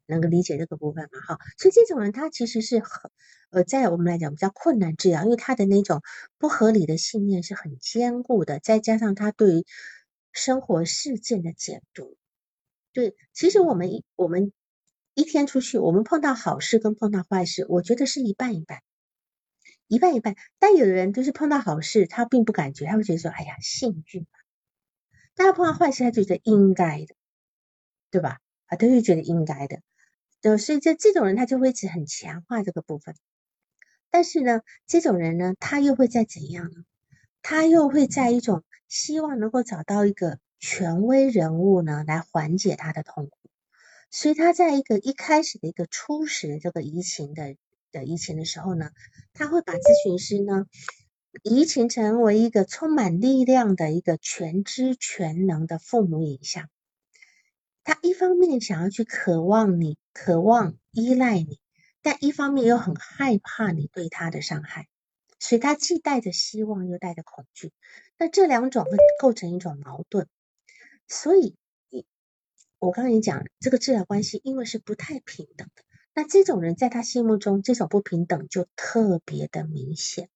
[SPEAKER 1] 能够理解这个部分吗？哈，所以这种人他其实是很呃，在我们来讲比较困难治疗，因为他的那种不合理的信念是很坚固的，再加上他对于生活事件的解读，对，其实我们我们。一天出去，我们碰到好事跟碰到坏事，我觉得是一半一半，一半一半。但有的人就是碰到好事，他并不感觉，他会觉得说：“哎呀，幸运嘛。”但他碰到坏事，他就觉得应该的，对吧？啊，他就觉得应该的。对，所以这这种人他就会一直很强化这个部分。但是呢，这种人呢，他又会在怎样呢？他又会在一种希望能够找到一个权威人物呢，来缓解他的痛苦。所以他在一个一开始的一个初始的这个移情的的移情的时候呢，他会把咨询师呢移情成为一个充满力量的一个全知全能的父母影像。他一方面想要去渴望你，渴望依赖你，但一方面又很害怕你对他的伤害，所以他既带着希望又带着恐惧。那这两种会构成一种矛盾，所以。我刚刚也讲，这个治疗关系因为是不太平等的，那这种人在他心目中，这种不平等就特别的明显，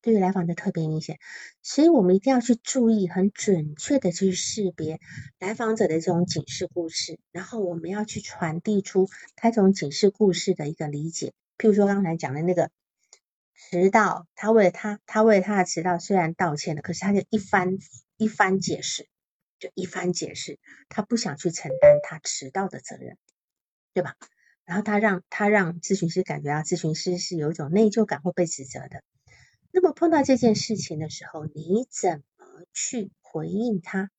[SPEAKER 1] 对于来访者特别明显，所以我们一定要去注意，很准确的去识别来访者的这种警示故事，然后我们要去传递出他这种警示故事的一个理解。譬如说刚才讲的那个迟到，他为了他，他为了他的迟到虽然道歉了，可是他就一番一番解释。就一番解释，他不想去承担他迟到的责任，对吧？然后他让他让咨询师感觉到咨询师是有一种内疚感或被指责的。那么碰到这件事情的时候，你怎么去回应他？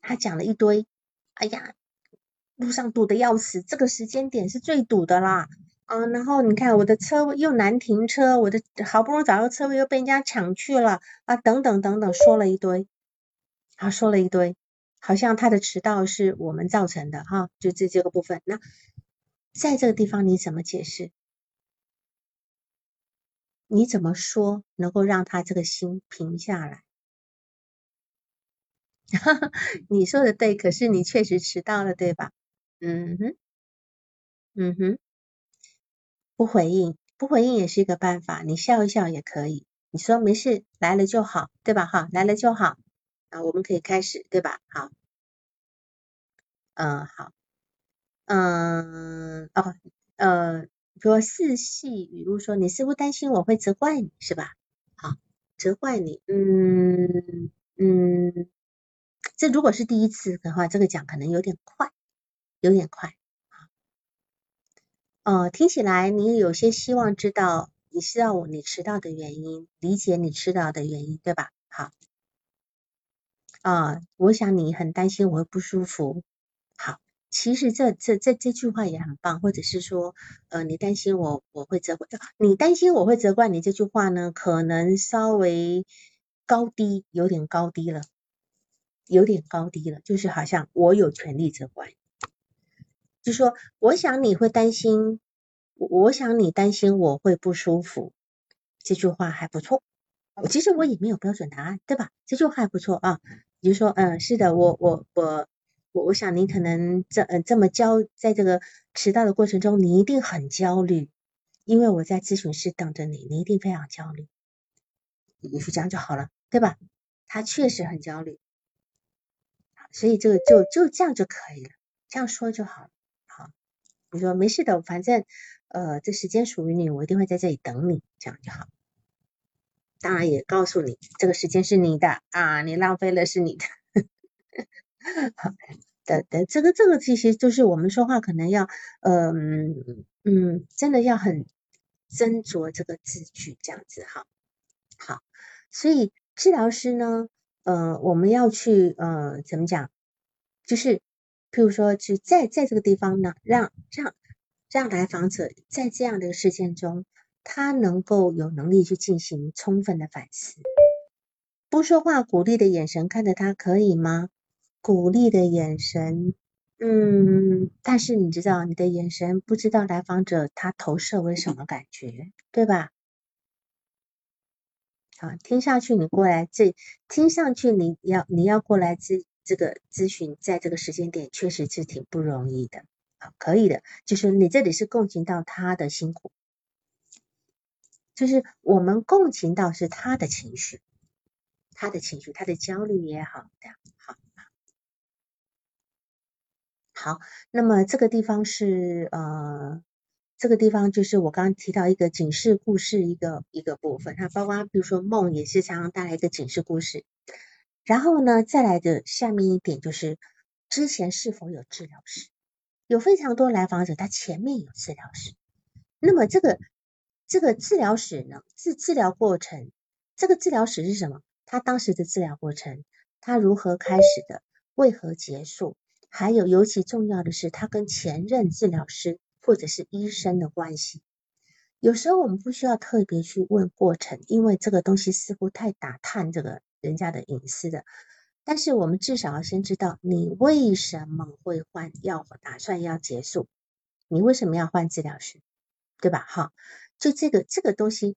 [SPEAKER 1] 他讲了一堆，哎呀，路上堵得要死，这个时间点是最堵的啦。啊，然后你看我的车位又难停车，我的好不容易找到车位又被人家抢去了啊，等等等等，说了一堆，啊，说了一堆，好像他的迟到是我们造成的哈，就这这个部分。那在这个地方你怎么解释？你怎么说能够让他这个心平下来？哈 哈你说的对，可是你确实迟到了，对吧？嗯哼，嗯哼。不回应，不回应也是一个办法。你笑一笑也可以。你说没事，来了就好，对吧？哈，来了就好啊，我们可以开始，对吧？好，嗯，好，嗯，哦，呃，比如四系语录说，你似乎担心我会责怪你，是吧？好，责怪你，嗯嗯，这如果是第一次的话，这个讲可能有点快，有点快。呃，听起来你有些希望知道，你知道你迟到的原因，理解你迟到的原因，对吧？好，啊，我想你很担心我会不舒服。好，其实这这这这句话也很棒，或者是说，呃，你担心我我会责怪，你担心我会责怪你这句话呢，可能稍微高低，有点高低了。有点高低了，就是好像我有权利责怪，就说我想你会担心，我想你担心我会不舒服，这句话还不错。其实我也没有标准答案，对吧？这句话还不错啊。你就说，嗯，是的，我我我我我想你可能这嗯这么焦，在这个迟到的过程中，你一定很焦虑，因为我在咨询室等着你，你一定非常焦虑。你就这样就好了，对吧？他确实很焦虑。所以这个就就这样就可以了，这样说就好了。你说没事的，反正呃这时间属于你，我一定会在这里等你，这样就好。当然也告诉你，这个时间是你的啊，你浪费了是你的。好的的，这个这个其实就是我们说话可能要嗯嗯，真的要很斟酌这个字句，这样子哈。好，所以治疗师呢。呃，我们要去呃，怎么讲？就是，譬如说，去在在这个地方呢，让让让来访者在这样的事件中，他能够有能力去进行充分的反思。不说话，鼓励的眼神看着他可以吗？鼓励的眼神，嗯，但是你知道，你的眼神不知道来访者他投射为什么感觉，对吧？好，听上去你过来这，听上去你要你要过来咨这个咨询，在这个时间点确实是挺不容易的。好，可以的，就是你这里是共情到他的辛苦，就是我们共情到是他的情绪，他的情绪，他的焦虑也好，这样，好，好，那么这个地方是呃。这个地方就是我刚刚提到一个警示故事一个一个部分，它包括比如说梦也是常常带来一个警示故事。然后呢，再来的下面一点就是之前是否有治疗史，有非常多来访者他前面有治疗史，那么这个这个治疗史呢，治治疗过程，这个治疗史是什么？他当时的治疗过程，他如何开始的，为何结束？还有尤其重要的是，他跟前任治疗师。或者是医生的关系，有时候我们不需要特别去问过程，因为这个东西似乎太打探这个人家的隐私的。但是我们至少要先知道你为什么会换，要打算要结束，你为什么要换治疗师，对吧？哈，就这个这个东西，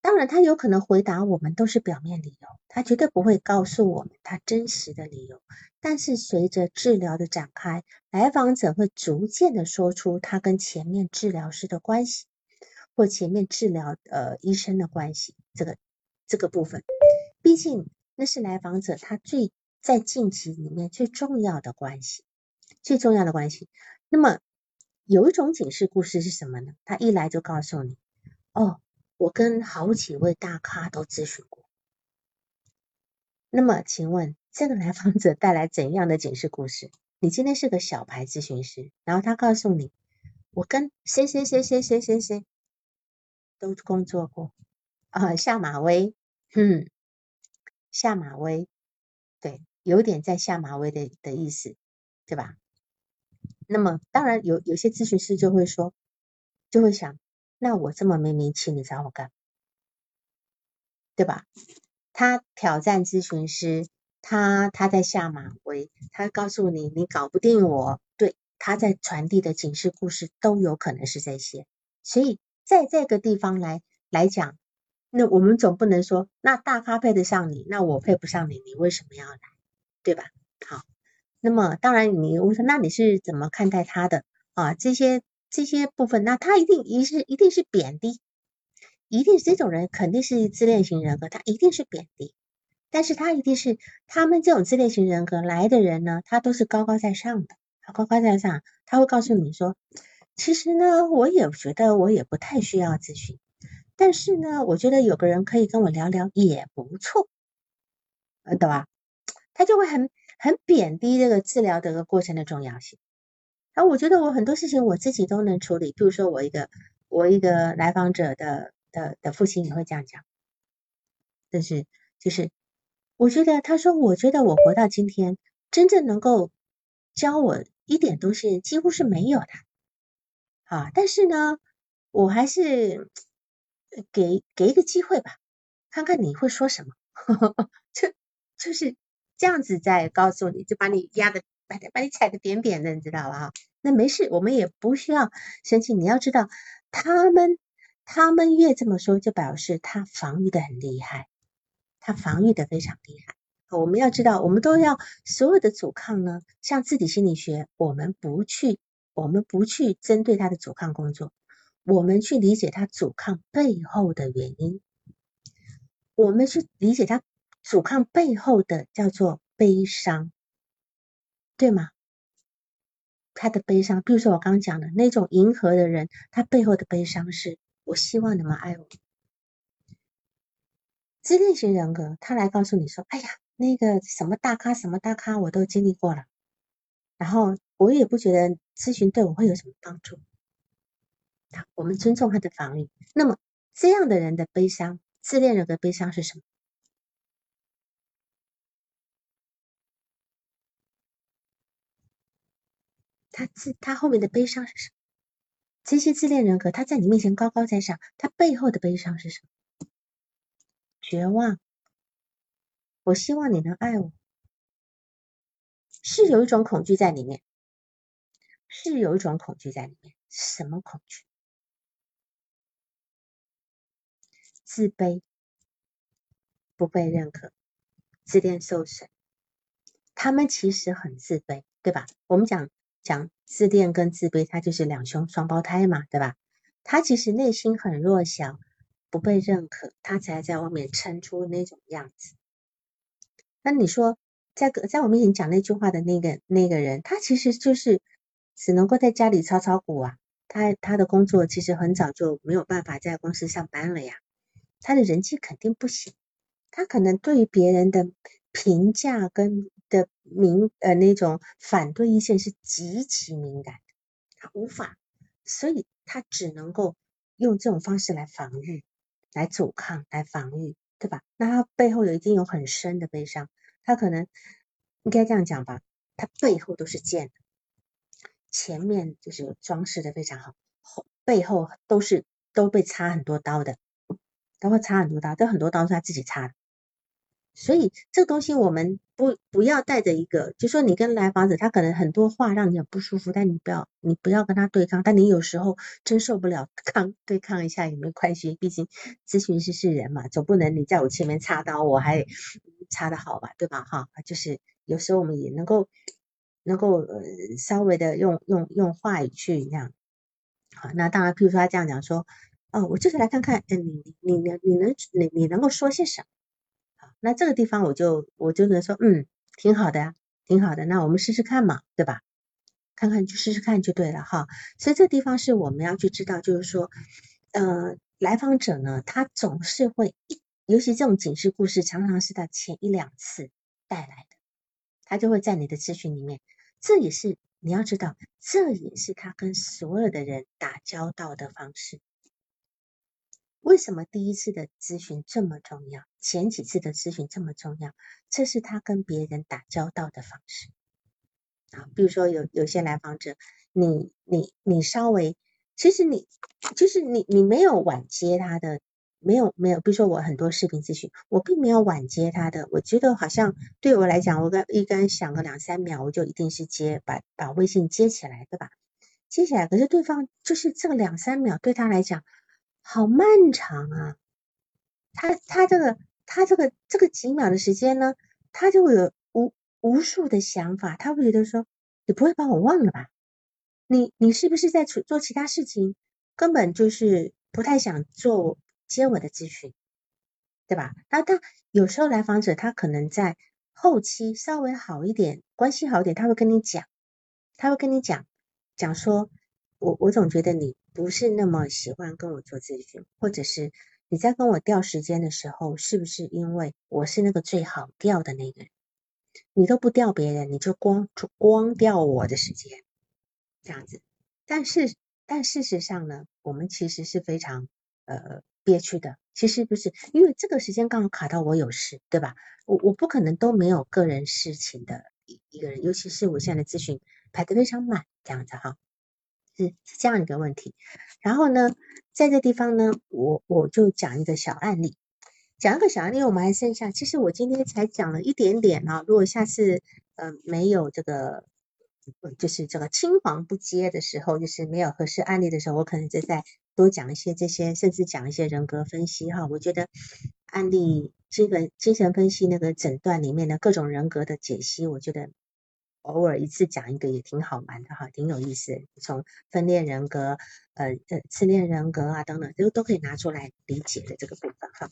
[SPEAKER 1] 当然他有可能回答我们都是表面理由，他绝对不会告诉我们他真实的理由。但是随着治疗的展开，来访者会逐渐的说出他跟前面治疗师的关系，或前面治疗呃医生的关系，这个这个部分，毕竟那是来访者他最在近期里面最重要的关系，最重要的关系。那么有一种警示故事是什么呢？他一来就告诉你，哦，我跟好几位大咖都咨询过。那么请问？这个来访者带来怎样的警示故事？你今天是个小牌咨询师，然后他告诉你，我跟谁谁谁谁谁谁谁都工作过啊，下马威，嗯，下马威，对，有点在下马威的的意思，对吧？那么当然有有些咨询师就会说，就会想，那我这么没名气，你找我干，对吧？他挑战咨询师。他他在下马威，他告诉你你搞不定我，对，他在传递的警示故事都有可能是这些，所以在这个地方来来讲，那我们总不能说那大咖配得上你，那我配不上你，你为什么要来，对吧？好，那么当然你我说那你是怎么看待他的啊？这些这些部分，那他一定一是一定是贬低，一定是这种人肯定是自恋型人格，他一定是贬低。但是他一定是他们这种自恋型人格来的人呢，他都是高高在上的，高高在上，他会告诉你说，其实呢，我也觉得我也不太需要咨询，但是呢，我觉得有个人可以跟我聊聊也不错，懂吧？他就会很很贬低这个治疗的个过程的重要性，啊，我觉得我很多事情我自己都能处理。比如说我一个我一个来访者的的的父亲也会这样讲，但是就是我觉得他说，我觉得我活到今天，真正能够教我一点东西几乎是没有的。啊，但是呢，我还是给给一个机会吧，看看你会说什么。就就是这样子在告诉你，就把你压的，把把你踩的扁扁的，你知道吧？那没事，我们也不需要生气。你要知道，他们他们越这么说，就表示他防御的很厉害，他防御的非常厉害。我们要知道，我们都要所有的阻抗呢，像自体心理学，我们不去。我们不去针对他的阻抗工作，我们去理解他阻抗背后的原因，我们去理解他阻抗背后的叫做悲伤，对吗？他的悲伤，比如说我刚刚讲的那种迎合的人，他背后的悲伤是我希望你们爱我。自恋型人格，他来告诉你说：“哎呀，那个什么大咖，什么大咖，我都经历过了。”然后我也不觉得咨询对我会有什么帮助。好，我们尊重他的防御。那么这样的人的悲伤，自恋人的悲伤是什么？他自他后面的悲伤是什么？这些自恋人格他在你面前高高在上，他背后的悲伤是什么？绝望。我希望你能爱我。是有一种恐惧在里面，是有一种恐惧在里面。什么恐惧？自卑，不被认可，自恋受损。他们其实很自卑，对吧？我们讲讲自恋跟自卑，他就是两兄双胞胎嘛，对吧？他其实内心很弱小，不被认可，他才在外面撑出那种样子。那你说？在在我面前讲那句话的那个那个人，他其实就是只能够在家里炒炒股啊。他他的工作其实很早就没有办法在公司上班了呀。他的人际肯定不行，他可能对于别人的评价跟的敏呃那种反对意见是极其敏感的，他无法，所以他只能够用这种方式来防御、来阻抗、来防御，对吧？那他背后有一定有很深的悲伤。他可能应该这样讲吧，他背后都是剑，前面就是装饰的非常好，后背后都是都被插很多刀的，都会插很多刀，这很多刀是他自己插的，所以这个东西我们不不要带着一个，就说你跟来访者，他可能很多话让你很不舒服，但你不要你不要跟他对抗，但你有时候真受不了抗对抗一下也没关系，毕竟咨询师是人嘛，总不能你在我前面插刀，我还。插的好吧，对吧？哈，就是有时候我们也能够能够呃稍微的用用用话语去那样。好，那当然，譬如说他这样讲说，哦，我就是来看看，嗯，你你能你能你你能够说些什么？好，那这个地方我就我就能说，嗯，挺好的呀，挺好的。那我们试试看嘛，对吧？看看就试试看就对了哈。所以这地方是我们要去知道，就是说，呃，来访者呢，他总是会一。尤其这种警示故事，常常是他前一两次带来的，他就会在你的咨询里面。这也是你要知道，这也是他跟所有的人打交道的方式。为什么第一次的咨询这么重要？前几次的咨询这么重要？这是他跟别人打交道的方式啊。比如说，有有些来访者，你你你稍微，其实你就是你你没有晚接他的。没有没有，比如说我很多视频咨询，我并没有晚接他的。我觉得好像对我来讲，我刚一刚想个两三秒，我就一定是接，把把微信接起来，对吧？接起来，可是对方就是这两三秒对他来讲好漫长啊。他他这个他这个这个几秒的时间呢，他就会有无无数的想法，他会觉得说，你不会把我忘了吧？你你是不是在做做其他事情？根本就是不太想做。接我的咨询，对吧？那他有时候来访者他可能在后期稍微好一点，关系好一点，他会跟你讲，他会跟你讲讲说，我我总觉得你不是那么喜欢跟我做咨询，或者是你在跟我调时间的时候，是不是因为我是那个最好调的那个人，你都不调别人，你就光光调我的时间，这样子。但是但事实上呢，我们其实是非常呃憋屈的。其实不是，因为这个时间刚好卡到我有事，对吧？我我不可能都没有个人事情的一一个人，尤其是我现在的咨询排的非常满，这样子哈，是是这样一个问题。然后呢，在这地方呢，我我就讲一个小案例。讲一个小案例，我们还剩下。其实我今天才讲了一点点啊。如果下次呃没有这个，就是这个青黄不接的时候，就是没有合适案例的时候，我可能就再多讲一些这些，甚至讲一些人格分析哈。我觉得案例精神精神分析那个诊断里面的各种人格的解析，我觉得偶尔一次讲一个也挺好玩的哈，挺有意思。从分裂人格、呃呃自恋人格啊等等，都都可以拿出来理解的这个部分哈。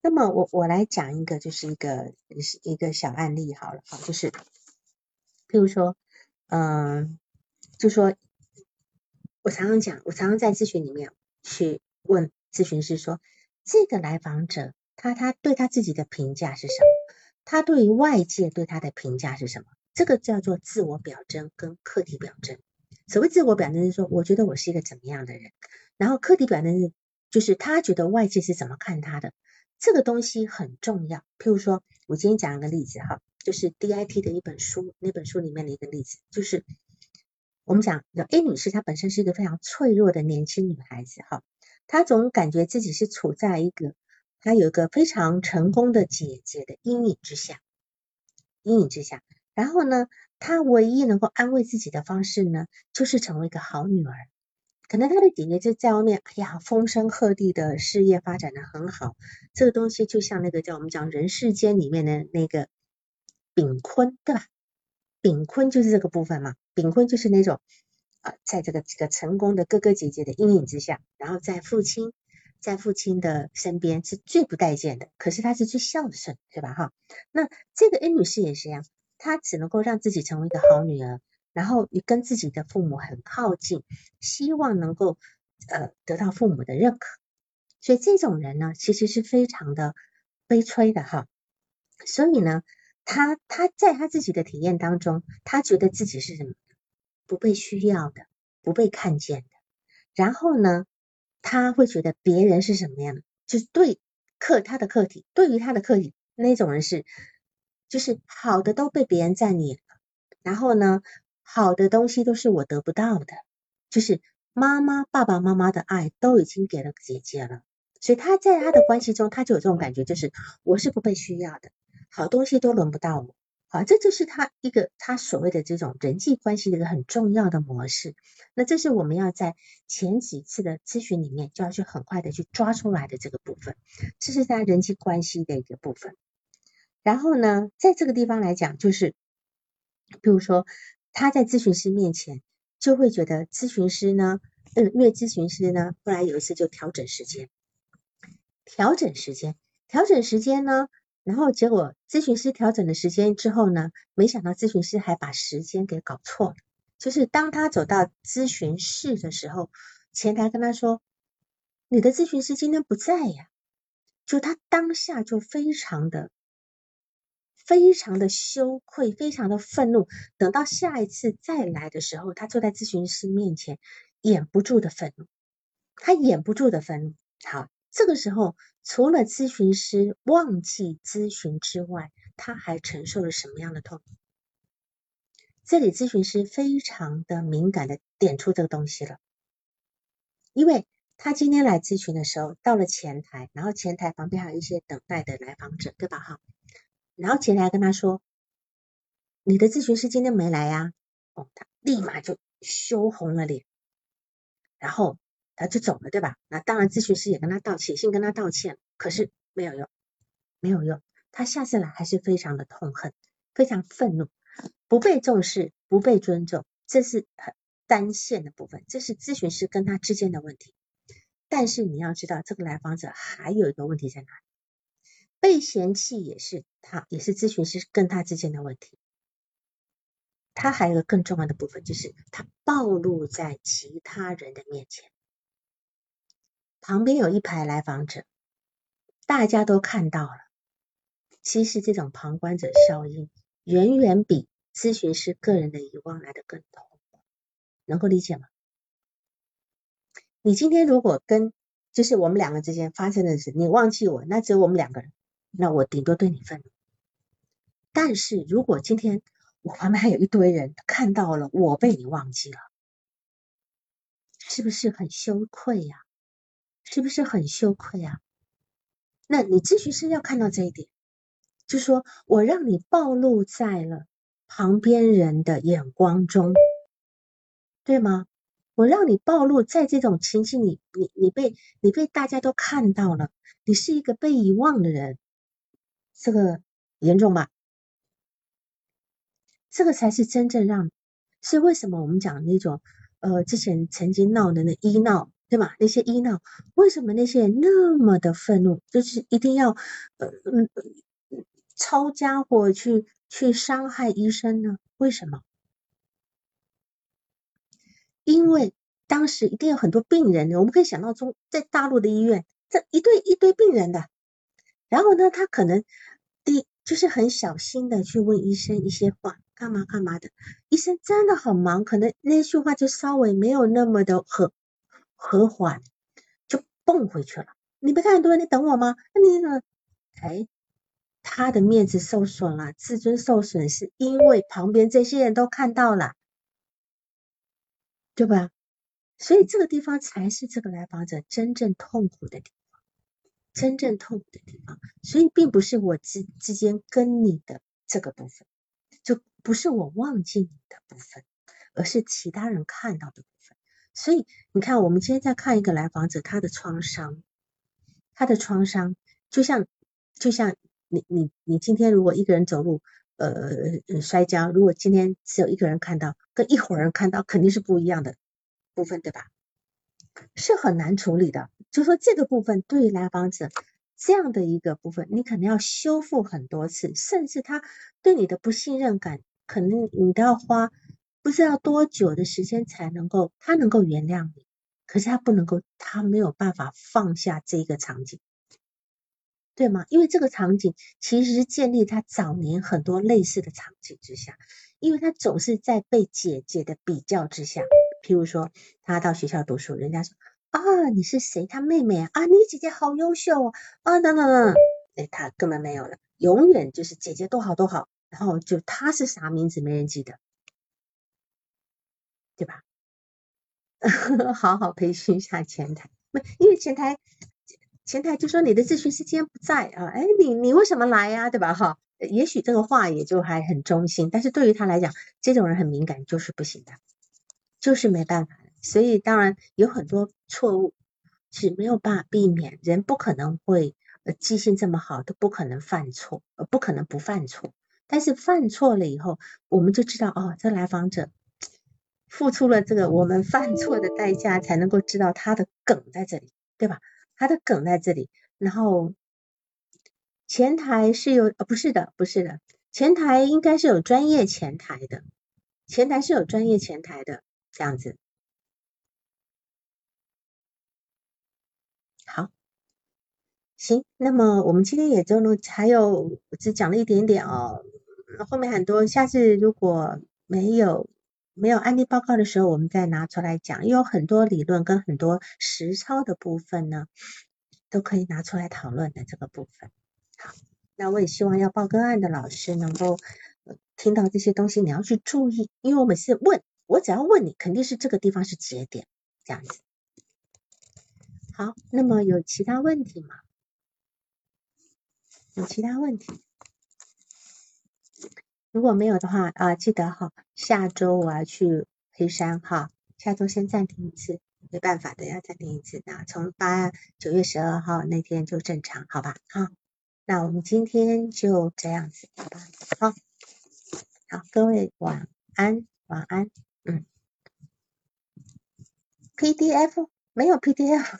[SPEAKER 1] 那么我我来讲一个，就是一个一个小案例好了，哈，就是譬如说，嗯，就说我常常讲，我常常在咨询里面去问咨询师说，这个来访者他他对他自己的评价是什么？他对于外界对他的评价是什么？这个叫做自我表征跟客体表征。所谓自我表征是说，我觉得我是一个怎么样的人，然后客体表征是就是他觉得外界是怎么看他的。这个东西很重要。譬如说，我今天讲一个例子哈，就是 DIT 的一本书，那本书里面的一个例子，就是我们讲 A 女士，她本身是一个非常脆弱的年轻女孩子哈，她总感觉自己是处在一个她有一个非常成功的姐姐的阴影之下，阴影之下。然后呢，她唯一能够安慰自己的方式呢，就是成为一个好女儿。可能他的姐姐就在外面，哎呀，风声鹤唳的事业发展的很好。这个东西就像那个叫我们讲人世间里面的那个丙坤，对吧？丙坤就是这个部分嘛。丙坤就是那种啊，在这个这个成功的哥哥姐姐的阴影之下，然后在父亲在父亲的身边是最不待见的，可是他是最孝顺，对吧？哈，那这个 A 女士也是一样，她只能够让自己成为一个好女儿。然后你跟自己的父母很靠近，希望能够呃得到父母的认可，所以这种人呢，其实是非常的悲催的哈。所以呢，他他在他自己的体验当中，他觉得自己是什么？不被需要的，不被看见的。然后呢，他会觉得别人是什么样的？就是对客他的客体，对于他的客体，那种人是就是好的都被别人占领了，然后呢？好的东西都是我得不到的，就是妈妈、爸爸妈妈的爱都已经给了姐姐了，所以他在他的关系中，他就有这种感觉，就是我是不被需要的，好东西都轮不到我，好，这就是他一个他所谓的这种人际关系的一个很重要的模式。那这是我们要在前几次的咨询里面就要去很快的去抓出来的这个部分，这是他人际关系的一个部分。然后呢，在这个地方来讲，就是比如说。他在咨询师面前就会觉得咨询师呢，嗯，因为咨询师呢，后来有一次就调整时间，调整时间，调整时间呢，然后结果咨询师调整了时间之后呢，没想到咨询师还把时间给搞错了，就是当他走到咨询室的时候，前台跟他说，你的咨询师今天不在呀，就他当下就非常的。非常的羞愧，非常的愤怒。等到下一次再来的时候，他坐在咨询师面前，掩不住的愤怒，他掩不住的愤怒。好，这个时候除了咨询师忘记咨询之外，他还承受了什么样的痛？这里咨询师非常的敏感的点出这个东西了，因为他今天来咨询的时候，到了前台，然后前台旁边还有一些等待的来访者，对吧？哈。然后前台跟他说：“你的咨询师今天没来呀？”哦，他立马就羞红了脸，然后他就走了，对吧？那当然，咨询师也跟他道歉，信跟他道歉，可是没有用，没有用。他下次来还是非常的痛恨，非常愤怒，不被重视，不被尊重，这是很单线的部分，这是咨询师跟他之间的问题。但是你要知道，这个来访者还有一个问题在哪里？被嫌弃也是他，也是咨询师跟他之间的问题。他还有一个更重要的部分，就是他暴露在其他人的面前。旁边有一排来访者，大家都看到了。其实这种旁观者效应，远远比咨询师个人的遗忘来的更痛苦。能够理解吗？你今天如果跟就是我们两个之间发生的事，你忘记我，那只有我们两个人，那我顶多对你愤怒。但是如果今天我旁边还有一堆人看到了我被你忘记了，是不是很羞愧呀？是不是很羞愧呀？那你咨询师要看到这一点，就说我让你暴露在了旁边人的眼光中，对吗？我让你暴露在这种情境里，你你被你被大家都看到了，你是一个被遗忘的人，这个严重吧？这个才是真正让，是为什么我们讲那种呃之前曾经闹的那医闹，对吧？那些医闹，为什么那些人那么的愤怒，就是一定要呃嗯抄家伙去去伤害医生呢？为什么？因为当时一定有很多病人，我们可以想到中在大陆的医院，这一堆一堆病人的，然后呢，他可能就是很小心的去问医生一些话，干嘛干嘛的，医生真的很忙，可能那句话就稍微没有那么的和和缓，就蹦回去了。你没看很多人，你等我吗？那你呢？哎，他的面子受损了，自尊受损，是因为旁边这些人都看到了。对吧？所以这个地方才是这个来访者真正痛苦的地方，真正痛苦的地方。所以并不是我之之间跟你的这个部分，就不是我忘记你的部分，而是其他人看到的部分。所以你看，我们今天在看一个来访者，他的创伤，他的创伤，就像就像你你你今天如果一个人走路。呃，摔跤，如果今天只有一个人看到，跟一伙人看到，肯定是不一样的部分，对吧？是很难处理的。就说这个部分对于来访者这样的一个部分，你可能要修复很多次，甚至他对你的不信任感，可能你都要花不知道多久的时间才能够他能够原谅你，可是他不能够，他没有办法放下这个场景。对吗？因为这个场景其实是建立他早年很多类似的场景之下，因为他总是在被姐姐的比较之下。譬如说，他到学校读书，人家说啊，你是谁？他妹妹啊，啊，你姐姐好优秀哦，啊，等等等，哎，他根本没有了，永远就是姐姐多好多好，然后就他是啥名字没人记得，对吧？好好培训一下前台，因为前台。前台就说你的咨询师今天不在啊，哎，你你为什么来呀？对吧？哈，也许这个话也就还很中心，但是对于他来讲，这种人很敏感，就是不行的，就是没办法。所以当然有很多错误是没有办法避免，人不可能会呃记性这么好，都不可能犯错，呃不可能不犯错。但是犯错了以后，我们就知道哦，这来访者付出了这个我们犯错的代价，才能够知道他的梗在这里，对吧？他的梗在这里，然后前台是有呃不是的不是的，前台应该是有专业前台的，前台是有专业前台的这样子。好，行，那么我们今天也就呢还有只讲了一点点哦，后面很多，下次如果没有。没有案例报告的时候，我们再拿出来讲，有很多理论跟很多实操的部分呢，都可以拿出来讨论的这个部分。好，那我也希望要报个案的老师能够听到这些东西，你要去注意，因为我每次问，我只要问你，肯定是这个地方是节点，这样子。好，那么有其他问题吗？有其他问题？如果没有的话啊，记得哈，下周我要去黑山哈，下周先暂停一次，没办法的要暂停一次，那从八九月十二号那天就正常，好吧？好，那我们今天就这样子，好吧？好，好，各位晚安，晚安，嗯，PDF 没有 PDF。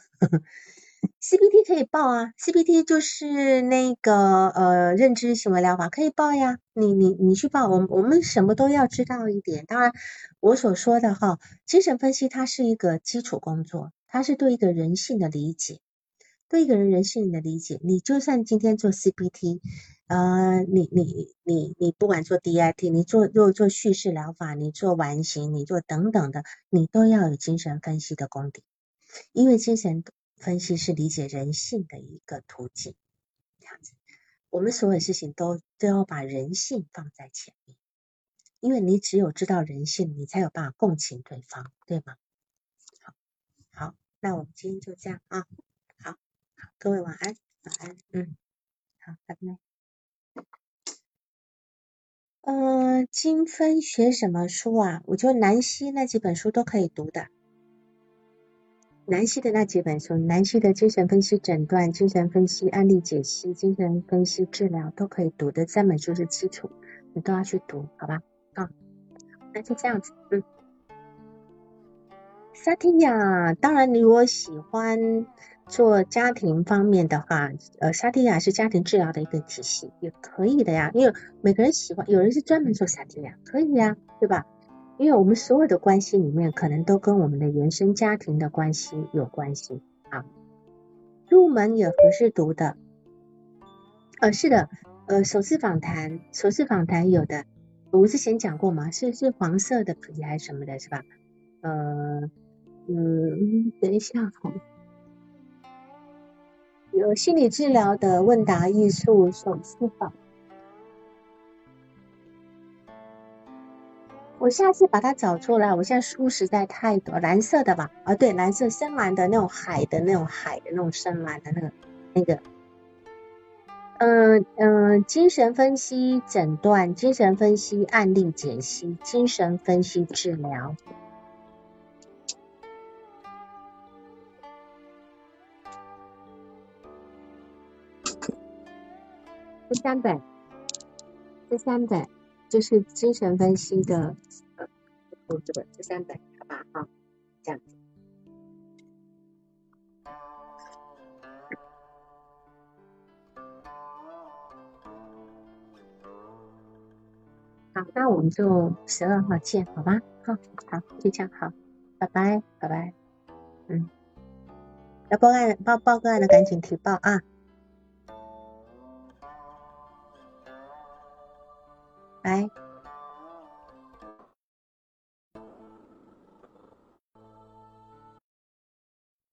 [SPEAKER 1] CBT 可以报啊，CBT 就是那个呃认知行为疗法可以报呀，你你你去报，我我们什么都要知道一点。当然我所说的哈，精神分析它是一个基础工作，它是对一个人性的理解，对一个人人性的理解，你就算今天做 CBT，呃，你你你你不管做 DIT，你做做做叙事疗法，你做完形，你做等等的，你都要有精神分析的功底，因为精神分析是理解人性的一个途径。这样子，我们所有事情都都要把人性放在前面，因为你只有知道人性，你才有办法共情对方，对吗？好，好，那我们今天就这样啊。各位晚安，晚安，嗯，好，拜拜。嗯，精分学什么书啊？我觉得南希那几本书都可以读的。南希的那几本书，南希的精神分析诊断、精神分析案例解析、精神分析治疗都可以读的，三本书是基础，你都要去读，好吧？啊，那就这样子，嗯。萨提亚，当然，你如果喜欢。做家庭方面的话，呃，沙提亚是家庭治疗的一个体系，也可以的呀。因为每个人喜欢，有人是专门做沙提亚，可以呀，对吧？因为我们所有的关系里面，可能都跟我们的原生家庭的关系有关系啊。入门也合适读的，呃，是的，呃，首次访谈，首次访谈有的，我之前讲过吗？是是黄色的皮还是什么的，是吧？呃，嗯，等一下。有心理治疗的问答艺术首次访，我下次把它找出来。我现在书实在太多，蓝色的吧？啊，对，蓝色深蓝的那种海的那种海的那种深蓝的那个那个，嗯嗯，精神分析诊断、精神分析案例解析、精神分析治疗。这三本，这三本就是精神分析的，呃，这本这三本，好吧，好，这样。好，那我们就十二号见，好吧？好，好，就这样，好，拜拜，拜拜，嗯，要报案报报个案的赶紧提报啊。